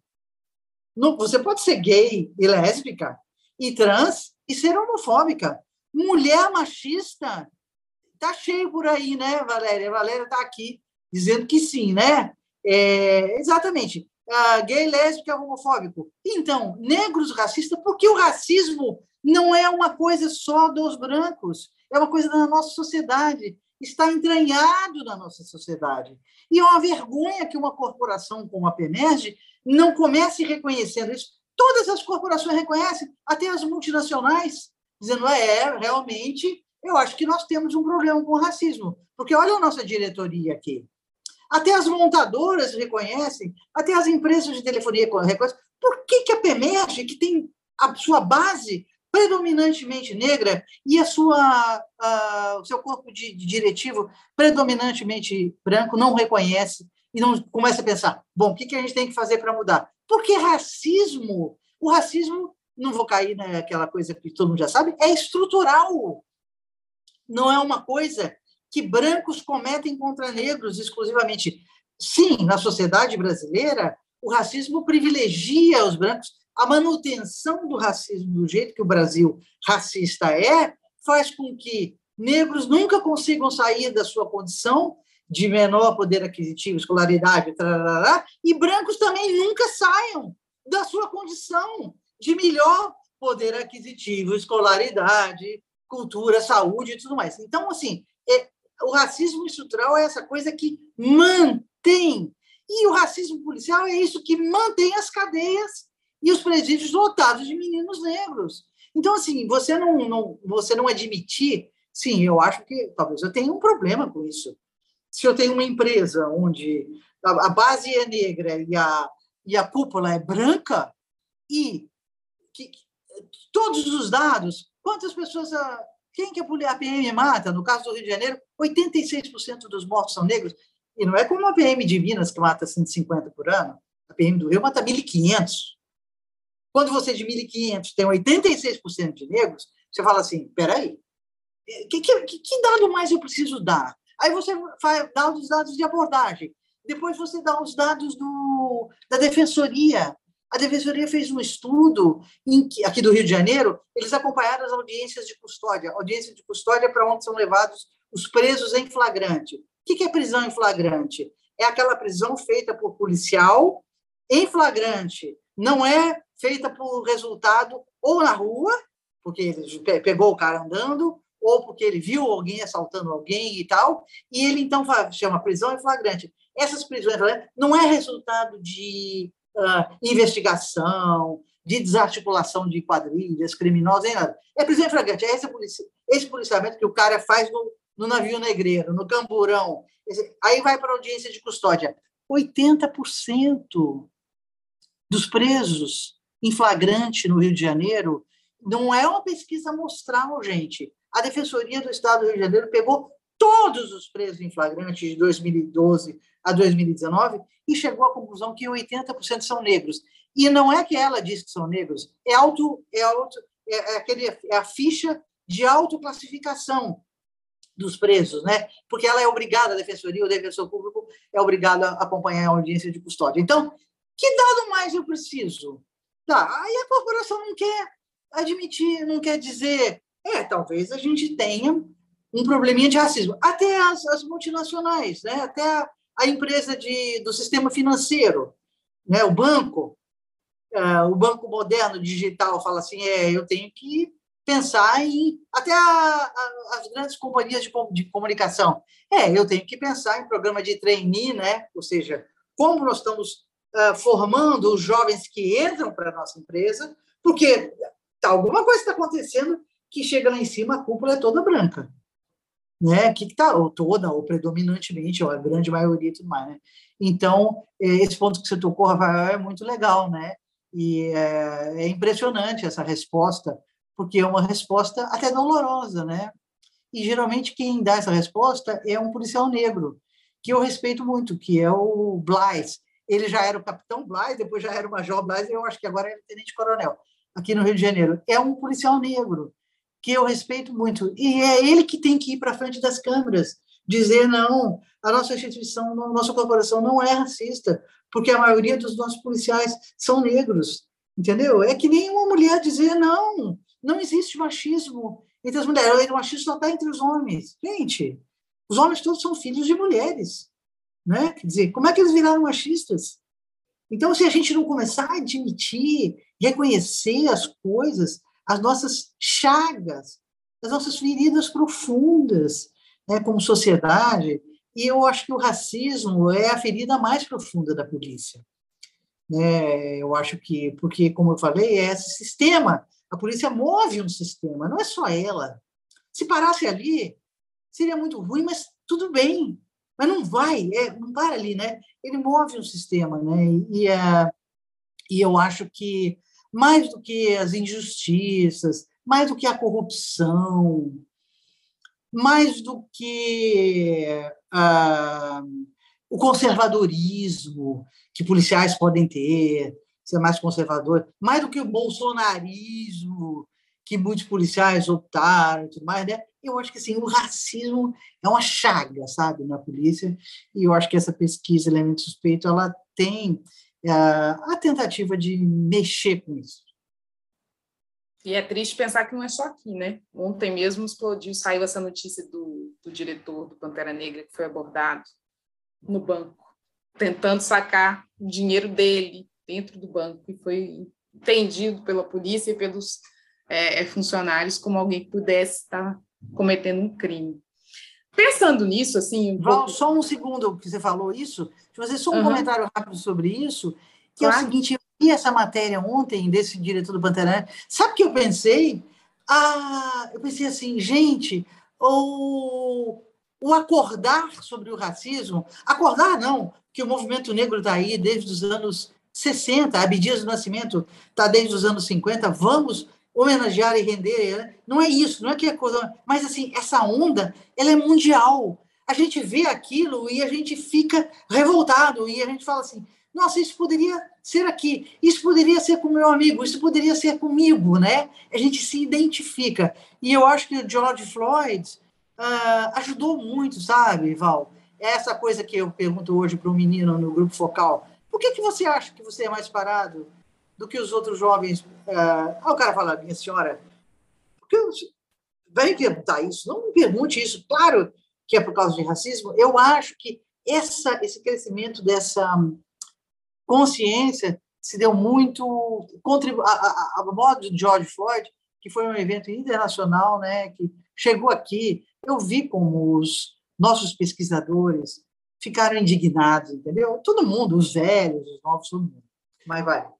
Não, você pode ser gay e lésbica, e trans e ser homofóbica. Mulher machista tá cheio por aí, né, Valéria? A Valéria está aqui dizendo que sim, né? É, exatamente. Uh, gay, lésbica, homofóbico. Então, negros racistas, porque o racismo não é uma coisa só dos brancos, é uma coisa da nossa sociedade, está entranhado na nossa sociedade. E é uma vergonha que uma corporação como a PEMERG não comece reconhecendo isso, todas as corporações reconhecem, até as multinacionais, dizendo, é, realmente, eu acho que nós temos um problema com o racismo. Porque olha a nossa diretoria aqui. Até as montadoras reconhecem, até as empresas de telefonia reconhecem. Por que, que a PEMERG, que tem a sua base predominantemente negra e a sua, o seu corpo de, de diretivo predominantemente branco não reconhece e não começa a pensar, bom, o que, que a gente tem que fazer para mudar? Porque racismo, o racismo, não vou cair naquela coisa que todo mundo já sabe, é estrutural. Não é uma coisa que brancos cometem contra negros exclusivamente. Sim, na sociedade brasileira, o racismo privilegia os brancos. A manutenção do racismo do jeito que o Brasil racista é faz com que negros nunca consigam sair da sua condição de menor poder aquisitivo, escolaridade, tarará, e brancos também nunca saiam da sua condição de melhor poder aquisitivo, escolaridade, cultura, saúde e tudo mais. Então, assim, é, o racismo estrutural é essa coisa que mantém. E o racismo policial é isso que mantém as cadeias e os presídios lotados de meninos negros. Então, assim, você não, não, você não admitir, sim, eu acho que talvez eu tenha um problema com isso. Se eu tenho uma empresa onde a, base é negra e a, e a cúpula é branca, e que, todos os dados, quantas pessoas a, quem que a PM mata? No caso do Rio de Janeiro, 86% dos mortos são negros. E não é como a PM de Minas, que mata 150 por ano. A PM do Rio mata 1.500. Quando você de 1.500 tem 86% de negros, você fala assim, peraí, que, que, que dado mais eu preciso dar? Aí você dar os dados de abordagem. Depois você dá os dados do, da defensoria. A Defensoria fez um estudo que, aqui do Rio de Janeiro, eles acompanharam as audiências de custódia. Audiência de custódia para onde são levados os presos em flagrante. O que é prisão em flagrante? É aquela prisão feita por policial em flagrante. Não é feita por resultado ou na rua, porque ele pegou o cara andando, ou porque ele viu alguém assaltando alguém e tal, e ele então chama prisão em flagrante. Essas prisões não é resultado de uh, investigação, de desarticulação de quadrilhas criminosas, nem nada. É prisão em flagrante, é esse, polici esse policiamento que o cara faz no, no navio negreiro, no camburão. Esse, aí vai para a audiência de custódia. 80% dos presos em flagrante no Rio de Janeiro não é uma pesquisa amostral, gente. A Defensoria do Estado do Rio de Janeiro pegou todos os presos em flagrante de 2012 a 2019 e chegou à conclusão que 80% são negros. E não é que ela diz que são negros, é auto é auto é, é aquele é a ficha de autoclassificação dos presos, né? Porque ela é obrigada, a defensoria, o defensor público é obrigado a acompanhar a audiência de custódia. Então, que dado mais eu preciso? Tá, aí a corporação não quer admitir, não quer dizer, é, talvez a gente tenha um probleminha de racismo. Até as, as multinacionais, né? até a, a, empresa de, do sistema financeiro, né? o banco, é, o banco moderno digital fala assim, é, eu tenho que pensar em até a, a, as grandes companhias de, de, comunicação. É, eu tenho que pensar em programa de trainee, né? Ou seja, como nós estamos uh, formando os jovens que entram para a nossa empresa, porque tá, alguma coisa está acontecendo que chega lá em cima, a cúpula é toda branca né? Que está ou toda ou predominantemente, ou a grande maioria e tudo mais, né? Então, é, esse ponto que você tocou, Rafael, é muito legal, né? E é, é impressionante essa resposta, porque é uma resposta até dolorosa, né? E geralmente quem dá essa resposta é um policial negro, que eu respeito muito, que é o Blas. Ele já era o capitão Blas, depois já era o major Blas, e eu acho que agora é tenente coronel, aqui no Rio de Janeiro. É um policial negro que eu respeito muito. E é ele que tem que ir para frente das câmeras, dizer: não, a nossa instituição, a nossa corporação não é racista, porque a maioria dos nossos policiais são negros. Entendeu? É que nem uma mulher dizer: não, não existe machismo entre as mulheres, o machismo só está entre os homens. Gente, os homens todos são filhos de mulheres. Né? Quer dizer, como é que eles viraram machistas? Então, se a gente não começar a admitir, reconhecer as coisas, as nossas chagas, as nossas feridas profundas, né, como sociedade. E eu acho que o racismo é a ferida mais profunda da polícia. Né? Eu acho que, porque, como eu falei, é esse sistema. A polícia move um sistema, não é só ela. Se parasse ali, seria muito ruim, mas tudo bem. Mas não vai, é, não para ali, né? Ele move um sistema, né? E, é, e eu acho que mais do que as injustiças, mais do que a corrupção, mais do que ah, o conservadorismo que policiais podem ter, ser mais conservador, mais do que o bolsonarismo que muitos policiais optaram e tudo mais, né? Eu acho que assim, o racismo é uma chaga, sabe, na polícia, e eu acho que essa pesquisa Elemento Suspeito, ela tem a tentativa de mexer com isso. E é triste pensar que não é só aqui, né? Ontem mesmo explodiu, saiu essa notícia do, do diretor do Pantera Negra que foi abordado no banco, tentando sacar o dinheiro dele dentro do banco e foi entendido pela polícia e pelos é, é funcionários como alguém que pudesse estar cometendo um crime. Pensando nisso, assim. Um pouco... Só um segundo que você falou isso. Deixa eu fazer só um uhum. comentário rápido sobre isso, que claro. é o seguinte: eu vi essa matéria ontem desse diretor do Pantanal. Sabe o que eu pensei? Ah, eu pensei assim, gente, o, o acordar sobre o racismo, acordar não, que o movimento negro está aí desde os anos 60, Abdias do Nascimento está desde os anos 50, vamos homenagear e render. Não é isso, não é que é coisa, mas assim, essa onda, ela é mundial. A gente vê aquilo e a gente fica revoltado e a gente fala assim: nossa, isso poderia ser aqui, isso poderia ser com meu amigo, isso poderia ser comigo, né? A gente se identifica. E eu acho que o George Floyd uh, ajudou muito, sabe, Val? Essa coisa que eu pergunto hoje para um menino no grupo focal: por que, que você acha que você é mais parado? Do que os outros jovens. Uh, o cara fala, minha senhora, por que vai perguntar isso? Não me pergunte isso. Claro que é por causa de racismo. Eu acho que essa, esse crescimento dessa consciência se deu muito contribu a, a, a modo de George Floyd, que foi um evento internacional, né, que chegou aqui. Eu vi como os nossos pesquisadores ficaram indignados, entendeu? Todo mundo, os velhos, os novos, todo mundo. Mas vai.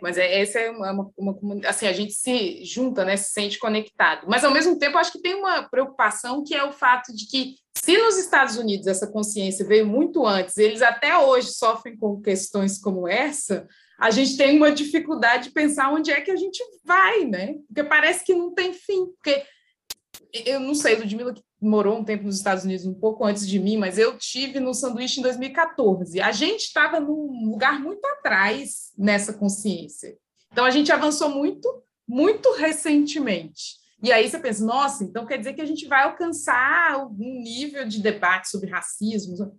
Mas é, essa é uma, uma, uma, assim, a gente se junta, né, se sente conectado. Mas ao mesmo tempo, acho que tem uma preocupação que é o fato de que se nos Estados Unidos essa consciência veio muito antes, eles até hoje sofrem com questões como essa, a gente tem uma dificuldade de pensar onde é que a gente vai, né? Porque parece que não tem fim. Porque eu não sei, Ludmilla, que morou um tempo nos Estados Unidos, um pouco antes de mim, mas eu tive no sanduíche em 2014. A gente estava num lugar muito atrás nessa consciência. Então a gente avançou muito, muito recentemente. E aí você pensa, nossa, então quer dizer que a gente vai alcançar um nível de debate sobre racismo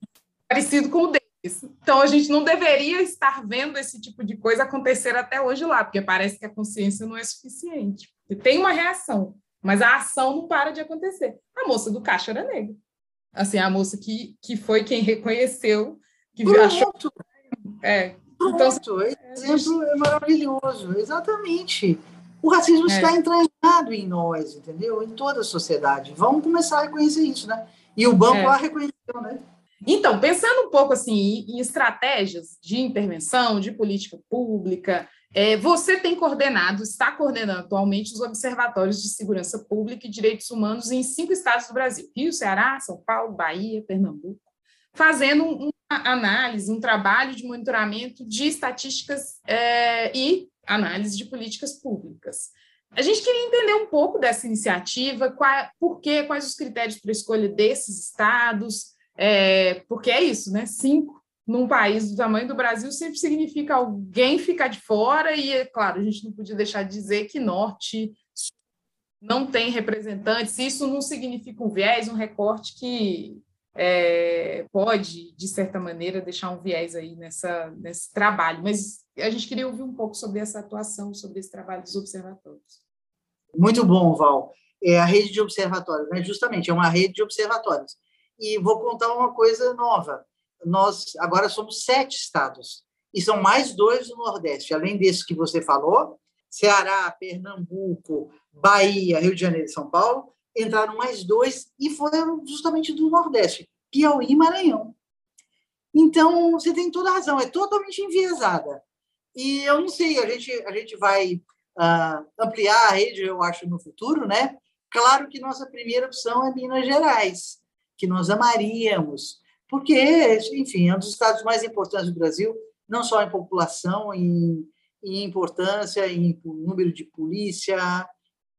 parecido com o deles. Então a gente não deveria estar vendo esse tipo de coisa acontecer até hoje lá, porque parece que a consciência não é suficiente. E tem uma reação. Mas a ação não para de acontecer. A moça do caixa era negra. Assim, a moça que, que foi quem reconheceu, que Pronto. achou. É. Então, Pronto. Esse exemplo é maravilhoso. Exatamente. O racismo é. está entranhado em nós, entendeu? Em toda a sociedade. Vamos começar a reconhecer isso, né? E o banco é. lá reconheceu, né? Então, pensando um pouco assim em estratégias de intervenção, de política pública, é, você tem coordenado, está coordenando atualmente os observatórios de segurança pública e direitos humanos em cinco estados do Brasil: Rio, Ceará, São Paulo, Bahia, Pernambuco, fazendo uma análise, um trabalho de monitoramento de estatísticas é, e análise de políticas públicas. A gente queria entender um pouco dessa iniciativa, qual, por quê, quais os critérios para escolha desses estados, é, porque é isso, né? Cinco num país do tamanho do Brasil sempre significa alguém ficar de fora, e, é claro, a gente não podia deixar de dizer que Norte não tem representantes, isso não significa um viés, um recorte que é, pode, de certa maneira, deixar um viés aí nessa, nesse trabalho, mas a gente queria ouvir um pouco sobre essa atuação, sobre esse trabalho dos observatórios. Muito bom, Val. É a rede de observatórios, né? justamente, é uma rede de observatórios. E vou contar uma coisa nova nós agora somos sete estados, e são mais dois no Nordeste, além desse que você falou, Ceará, Pernambuco, Bahia, Rio de Janeiro e São Paulo, entraram mais dois e foram justamente do Nordeste, Piauí e Maranhão. Então, você tem toda a razão, é totalmente enviesada. E eu não sei, a gente, a gente vai uh, ampliar a rede, eu acho, no futuro, né? Claro que nossa primeira opção é Minas Gerais, que nós amaríamos, porque, enfim, é um dos estados mais importantes do Brasil, não só em população, em, em importância, em número de polícia,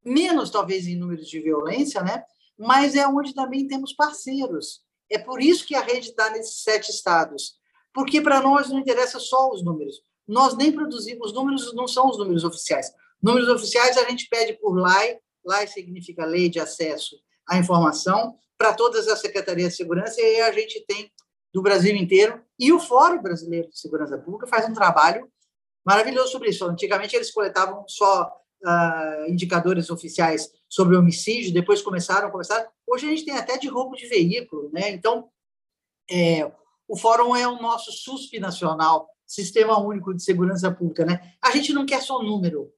menos talvez em números de violência, né? mas é onde também temos parceiros. É por isso que a rede está nesses sete estados, porque para nós não interessa só os números. Nós nem produzimos, os números não são os números oficiais. Números oficiais a gente pede por LAI, LAI significa Lei de Acesso à Informação, para todas as secretarias de segurança, e a gente tem do Brasil inteiro, e o Fórum Brasileiro de Segurança Pública faz um trabalho maravilhoso sobre isso. Antigamente eles coletavam só uh, indicadores oficiais sobre homicídio, depois começaram a. Hoje a gente tem até de roubo de veículo, né? Então, é, o Fórum é o nosso SUSP nacional, Sistema Único de Segurança Pública, né? A gente não quer só número,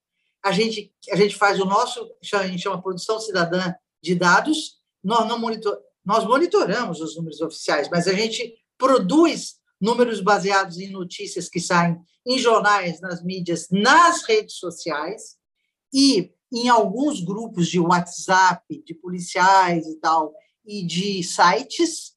a gente, a gente faz o nosso, a gente chama produção cidadã de dados, nós não monitor, nós monitoramos os números oficiais, mas a gente produz números baseados em notícias que saem em jornais, nas mídias, nas redes sociais e em alguns grupos de WhatsApp, de policiais e tal, e de sites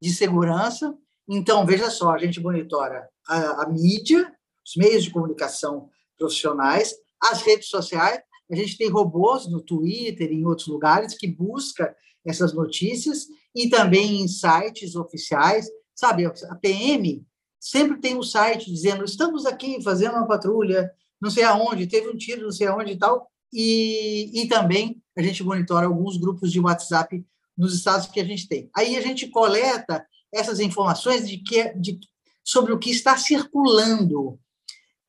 de segurança. Então, veja só, a gente monitora a, a mídia, os meios de comunicação profissionais, as redes sociais, a gente tem robôs no Twitter e em outros lugares que busca essas notícias e também em sites oficiais, sabe? A PM sempre tem um site dizendo estamos aqui fazendo uma patrulha, não sei aonde, teve um tiro, não sei aonde e tal, e, e também a gente monitora alguns grupos de WhatsApp nos estados que a gente tem. Aí a gente coleta essas informações de que, de, sobre o que está circulando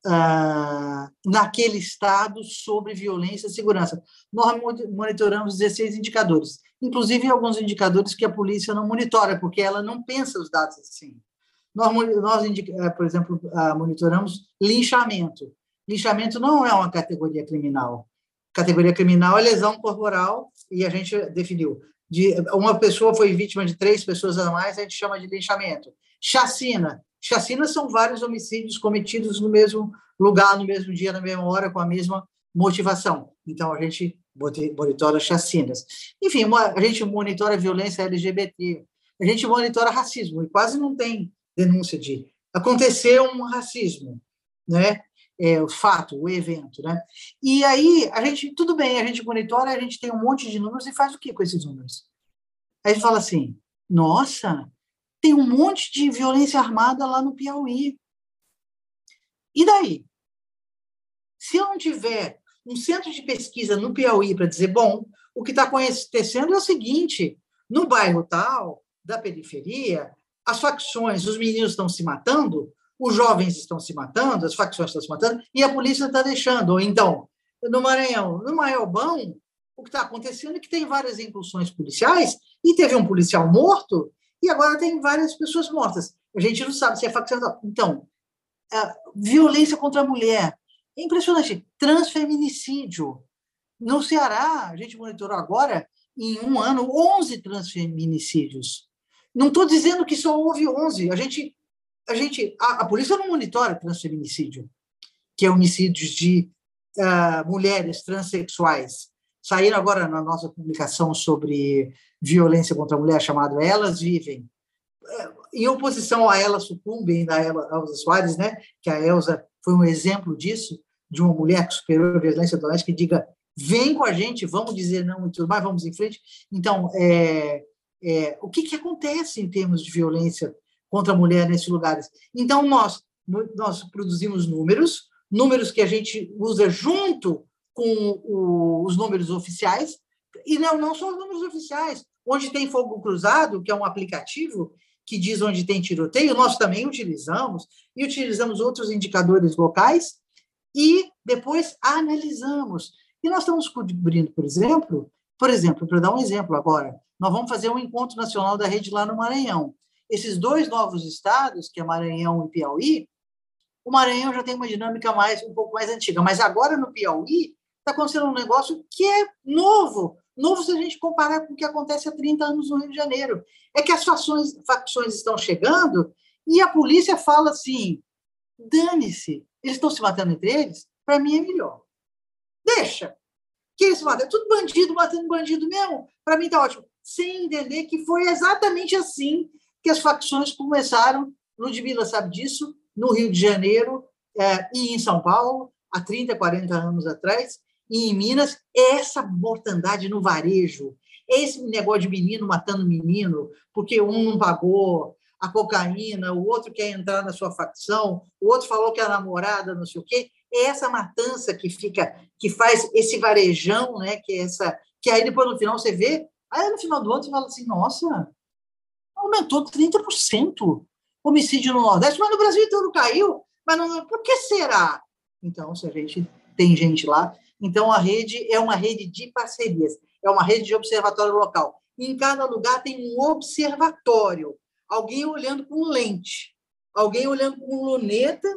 ah, naquele estado sobre violência e segurança. Nós monitoramos 16 indicadores, inclusive alguns indicadores que a polícia não monitora, porque ela não pensa os dados assim. Nós, nós eh, por exemplo, ah, monitoramos linchamento. Linchamento não é uma categoria criminal. Categoria criminal é lesão corporal, e a gente definiu. De, uma pessoa foi vítima de três pessoas a mais, a gente chama de linchamento. Chacina. Chacinas são vários homicídios cometidos no mesmo lugar, no mesmo dia, na mesma hora, com a mesma motivação. Então, a gente monitora chacinas. Enfim, a gente monitora violência LGBT, a gente monitora racismo, e quase não tem denúncia de aconteceu um racismo, né? É, o fato, o evento, né? E aí a gente, tudo bem, a gente monitora, a gente tem um monte de números e faz o que com esses números? Aí fala assim, nossa, tem um monte de violência armada lá no Piauí. E daí? Se eu não tiver um centro de pesquisa no Piauí para dizer, bom, o que está acontecendo é o seguinte: no bairro tal, da periferia, as facções, os meninos estão se matando, os jovens estão se matando, as facções estão se matando, e a polícia está deixando. Ou então, no Maranhão, no Maiobão, o que está acontecendo é que tem várias incursões policiais, e teve um policial morto, e agora tem várias pessoas mortas. A gente não sabe se é facção. Então, violência contra a mulher. É impressionante. Transfeminicídio. No Ceará, a gente monitorou agora, em um ano, 11 transfeminicídios. Não estou dizendo que só houve 11. A gente, a, gente, a, a polícia não monitora transfeminicídio, que é homicídios de uh, mulheres transexuais. Saíram agora na nossa publicação sobre violência contra a mulher, chamado Elas Vivem. É, em oposição a Ela Sucumbem, da Elza Soares, né, que a Elza foi um exemplo disso, de uma mulher que superou a violência doméstica e diga vem com a gente, vamos dizer não e tudo mais, vamos em frente. Então, é, é, o que, que acontece em termos de violência contra a mulher nesses lugares? Então, nós, nós produzimos números, números que a gente usa junto com o, os números oficiais, e não, não são os números oficiais. Onde tem fogo cruzado, que é um aplicativo que diz onde tem tiroteio, nós também utilizamos, e utilizamos outros indicadores locais, e depois analisamos. E nós estamos cobrindo, por exemplo, por exemplo, para dar um exemplo agora, nós vamos fazer um encontro nacional da rede lá no Maranhão. Esses dois novos estados, que é Maranhão e Piauí, o Maranhão já tem uma dinâmica mais um pouco mais antiga, mas agora no Piauí está acontecendo um negócio que é novo, novo se a gente comparar com o que acontece há 30 anos no Rio de Janeiro. É que as facções, facções estão chegando E a polícia fala assim: dane-se, eles estão se matando entre eles, para mim é melhor. Deixa. Que eles se. É tudo bandido matando bandido mesmo. Para mim está ótimo. Sem entender que foi exatamente assim que as facções começaram. Ludmilla sabe disso, no Rio de Janeiro é, e em São Paulo, há 30, 40 anos atrás, e em Minas, essa mortandade no varejo, esse negócio de menino matando menino, porque um não pagou a cocaína, o outro quer entrar na sua facção, o outro falou que é namorada, não sei o quê. É essa matança que fica, que faz esse varejão, né? Que é essa, que aí depois no final você vê, aí no final do ano você fala assim, nossa, aumentou 30% homicídio no Nordeste, mas no Brasil todo caiu. Mas não, por que será? Então, se a gente tem gente lá, então a rede é uma rede de parcerias é uma rede de observatório local. Em cada lugar tem um observatório, alguém olhando com lente, alguém olhando com luneta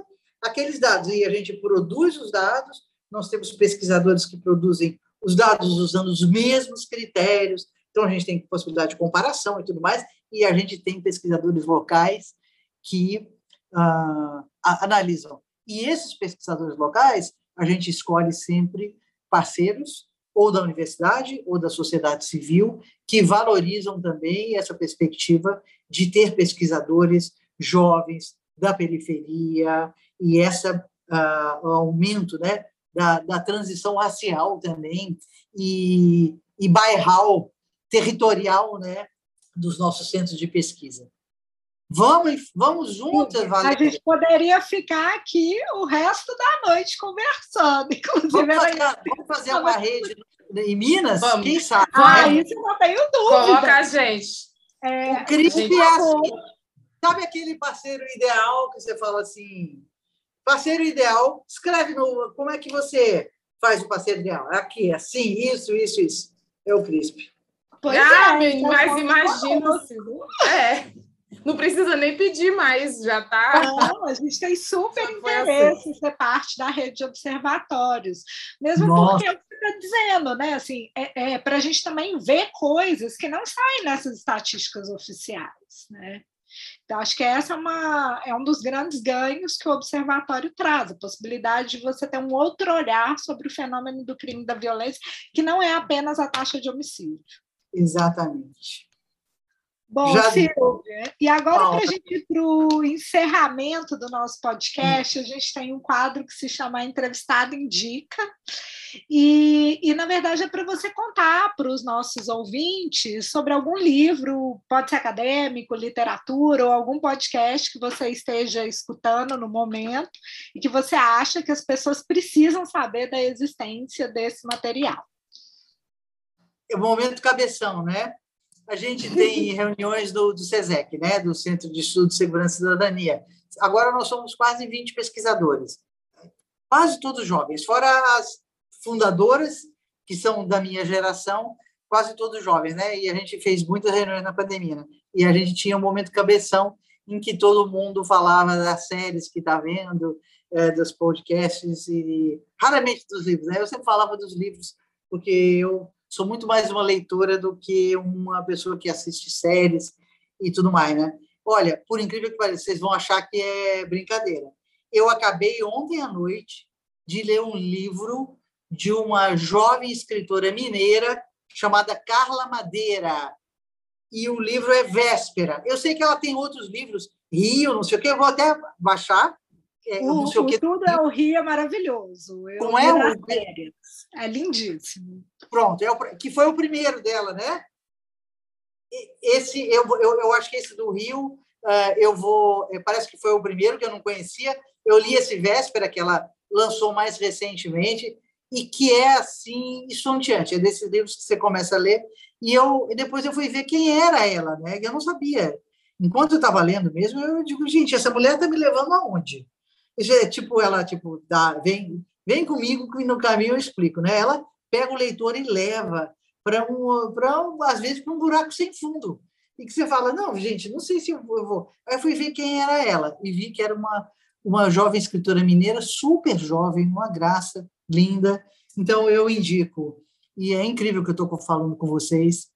aqueles dados. E a gente produz os dados, nós temos pesquisadores que produzem os dados usando os mesmos critérios, então a gente tem possibilidade de comparação e tudo mais, e a gente tem pesquisadores locais que uh, analisam. E esses pesquisadores locais, a gente escolhe sempre parceiros ou da universidade ou da sociedade civil, que valorizam também essa perspectiva de ter pesquisadores jovens da periferia e essa uh, aumento né, da, da transição racial também e, e bairral, territorial né, dos nossos centros de pesquisa. Vamos, vamos juntas, A gente poderia ficar aqui o resto da noite conversando. *laughs* Inclusive, vamos fazer, vamos fazer uma rede em Minas? Vamos. Quem sabe? Ah, isso eu não tenho dúvida. Coloca a gente. É, o CRISP gente... é assim. Sabe aquele parceiro ideal que você fala assim? Parceiro ideal, escreve no. Como é que você faz o parceiro ideal? Aqui, assim, isso, isso, isso. É o CRISP. Pois ah, é, mas imagina. É. Não precisa nem pedir mais, já está. Não, a gente tem super interesse assim. em ser parte da rede de observatórios. Mesmo Nossa. porque você está dizendo, né? Assim, é, é para a gente também ver coisas que não saem nessas estatísticas oficiais, né? Então, acho que essa é, uma, é um dos grandes ganhos que o observatório traz, a possibilidade de você ter um outro olhar sobre o fenômeno do crime e da violência, que não é apenas a taxa de homicídio. Exatamente. Bom, Já... Silvia, e agora para a gente ir para o encerramento do nosso podcast, a gente tem um quadro que se chama Entrevistado Indica, e, e na verdade é para você contar para os nossos ouvintes sobre algum livro, pode ser acadêmico, literatura, ou algum podcast que você esteja escutando no momento e que você acha que as pessoas precisam saber da existência desse material. É o momento cabeção, né? A gente tem reuniões do, do SESEC, né, do Centro de Estudo de Segurança e Cidadania. Agora nós somos quase 20 pesquisadores, quase todos jovens, fora as fundadoras, que são da minha geração, quase todos jovens, né? E a gente fez muitas reuniões na pandemia. Né? E a gente tinha um momento cabeção em que todo mundo falava das séries que está vendo, é, dos podcasts e raramente dos livros. Né? Eu sempre falava dos livros porque eu sou muito mais uma leitora do que uma pessoa que assiste séries e tudo mais, né? Olha, por incrível que pareça, vocês vão achar que é brincadeira. Eu acabei ontem à noite de ler um livro de uma jovem escritora mineira chamada Carla Madeira. E o livro é Véspera. Eu sei que ela tem outros livros, Rio, não sei o quê, eu vou até baixar. É, o, o, o Tudo é o Rio é maravilhoso. Eu Como é o... É lindíssimo. Pronto, é o, que foi o primeiro dela, né? Esse, eu, eu, eu acho que esse do Rio, uh, eu vou. Eh, parece que foi o primeiro que eu não conhecia. Eu li esse Véspera, que ela lançou mais recentemente, e que é assim, estonteante. É desses livros que você começa a ler. E eu depois eu fui ver quem era ela, né? Eu não sabia. Enquanto eu estava lendo mesmo, eu digo, gente, essa mulher está me levando aonde? É, tipo, ela tipo, dá, vem, vem comigo que no caminho eu explico, né? Ela pega o leitor e leva para um, para um, às vezes para um buraco sem fundo. E que você fala, não, gente, não sei se eu vou. Aí eu fui ver quem era ela e vi que era uma uma jovem escritora mineira, super jovem, uma graça, linda. Então eu indico. E é incrível que eu estou falando com vocês,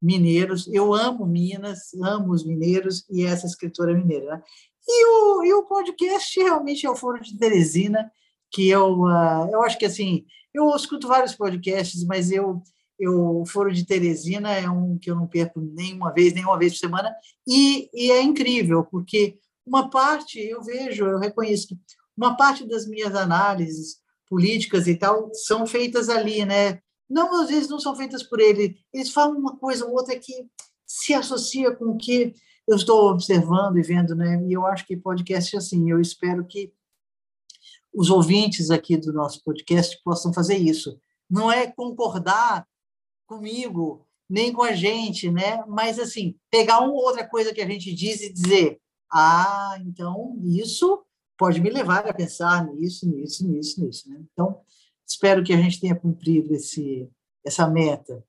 mineiros. Eu amo Minas, amo os mineiros e essa escritora mineira. Né? E o, e o podcast realmente é o Foro de Teresina, que eu, uh, eu acho que assim, eu escuto vários podcasts, mas eu, eu o Foro de Teresina é um que eu não perco nenhuma vez, nenhuma vez por semana, e, e é incrível, porque uma parte, eu vejo, eu reconheço que uma parte das minhas análises políticas e tal são feitas ali, né? Não, às vezes não são feitas por ele, eles falam uma coisa ou outra que se associa com o que eu estou observando e vendo, né? E eu acho que podcast é assim, eu espero que os ouvintes aqui do nosso podcast possam fazer isso. Não é concordar comigo, nem com a gente, né? Mas, assim, pegar uma outra coisa que a gente diz e dizer: ah, então isso pode me levar a pensar nisso, nisso, nisso, nisso. Né? Então, espero que a gente tenha cumprido esse, essa meta.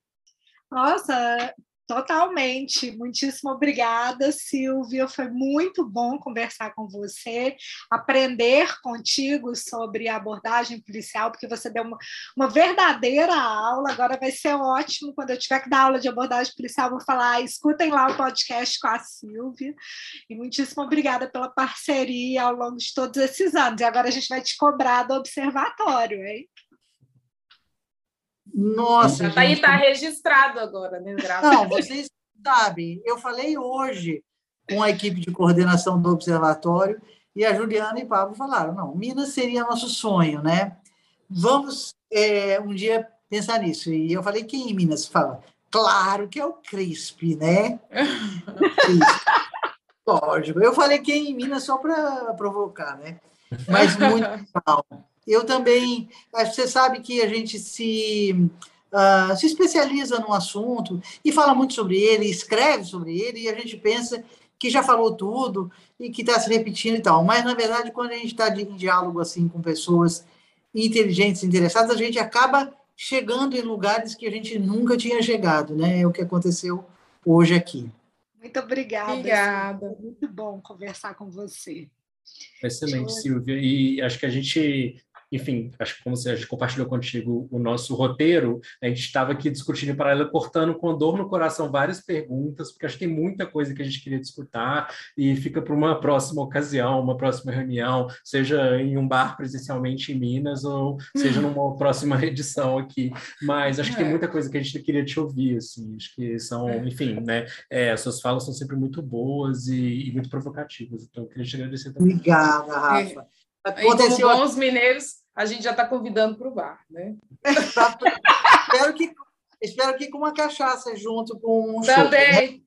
Nossa, Totalmente. Muitíssimo obrigada, Silvia. Foi muito bom conversar com você, aprender contigo sobre a abordagem policial, porque você deu uma, uma verdadeira aula. Agora vai ser ótimo quando eu tiver que dar aula de abordagem policial, vou falar, escutem lá o podcast com a Silvia. E muitíssimo obrigada pela parceria ao longo de todos esses anos. E agora a gente vai te cobrar do observatório, hein? Nossa. Está aí, está registrado agora, né? Graças Não, vocês sabem, eu falei hoje com a equipe de coordenação do observatório e a Juliana e Pablo falaram: não, Minas seria nosso sonho, né? Vamos é, um dia pensar nisso. E eu falei: quem em Minas fala? Claro que é o CRISP, né? *laughs* Lógico. Eu falei quem em Minas só para provocar, né? Mas muito legal. *laughs* Eu também, você sabe que a gente se, uh, se especializa no assunto e fala muito sobre ele, escreve sobre ele, e a gente pensa que já falou tudo e que está se repetindo e tal. Mas, na verdade, quando a gente está em diálogo assim com pessoas inteligentes, interessadas, a gente acaba chegando em lugares que a gente nunca tinha chegado, né? É o que aconteceu hoje aqui. Muito obrigada. Obrigada. Muito bom conversar com você. Excelente, Silvia. E acho que a gente enfim, acho que como a gente compartilhou contigo o nosso roteiro, a gente estava aqui discutindo em paralelo, cortando com dor no coração várias perguntas, porque acho que tem muita coisa que a gente queria disputar e fica para uma próxima ocasião, uma próxima reunião, seja em um bar presencialmente em Minas ou seja numa próxima *laughs* edição aqui. Mas acho que tem é. muita coisa que a gente queria te ouvir, assim, acho que são, é. enfim, né? É, as suas falas são sempre muito boas e, e muito provocativas, então eu queria te agradecer também. Obrigada, Rafa. Aconteceu... E como bons mineiros, a gente já está convidando para o bar, né? espero, que, espero que com uma cachaça junto com um Também, chope, né?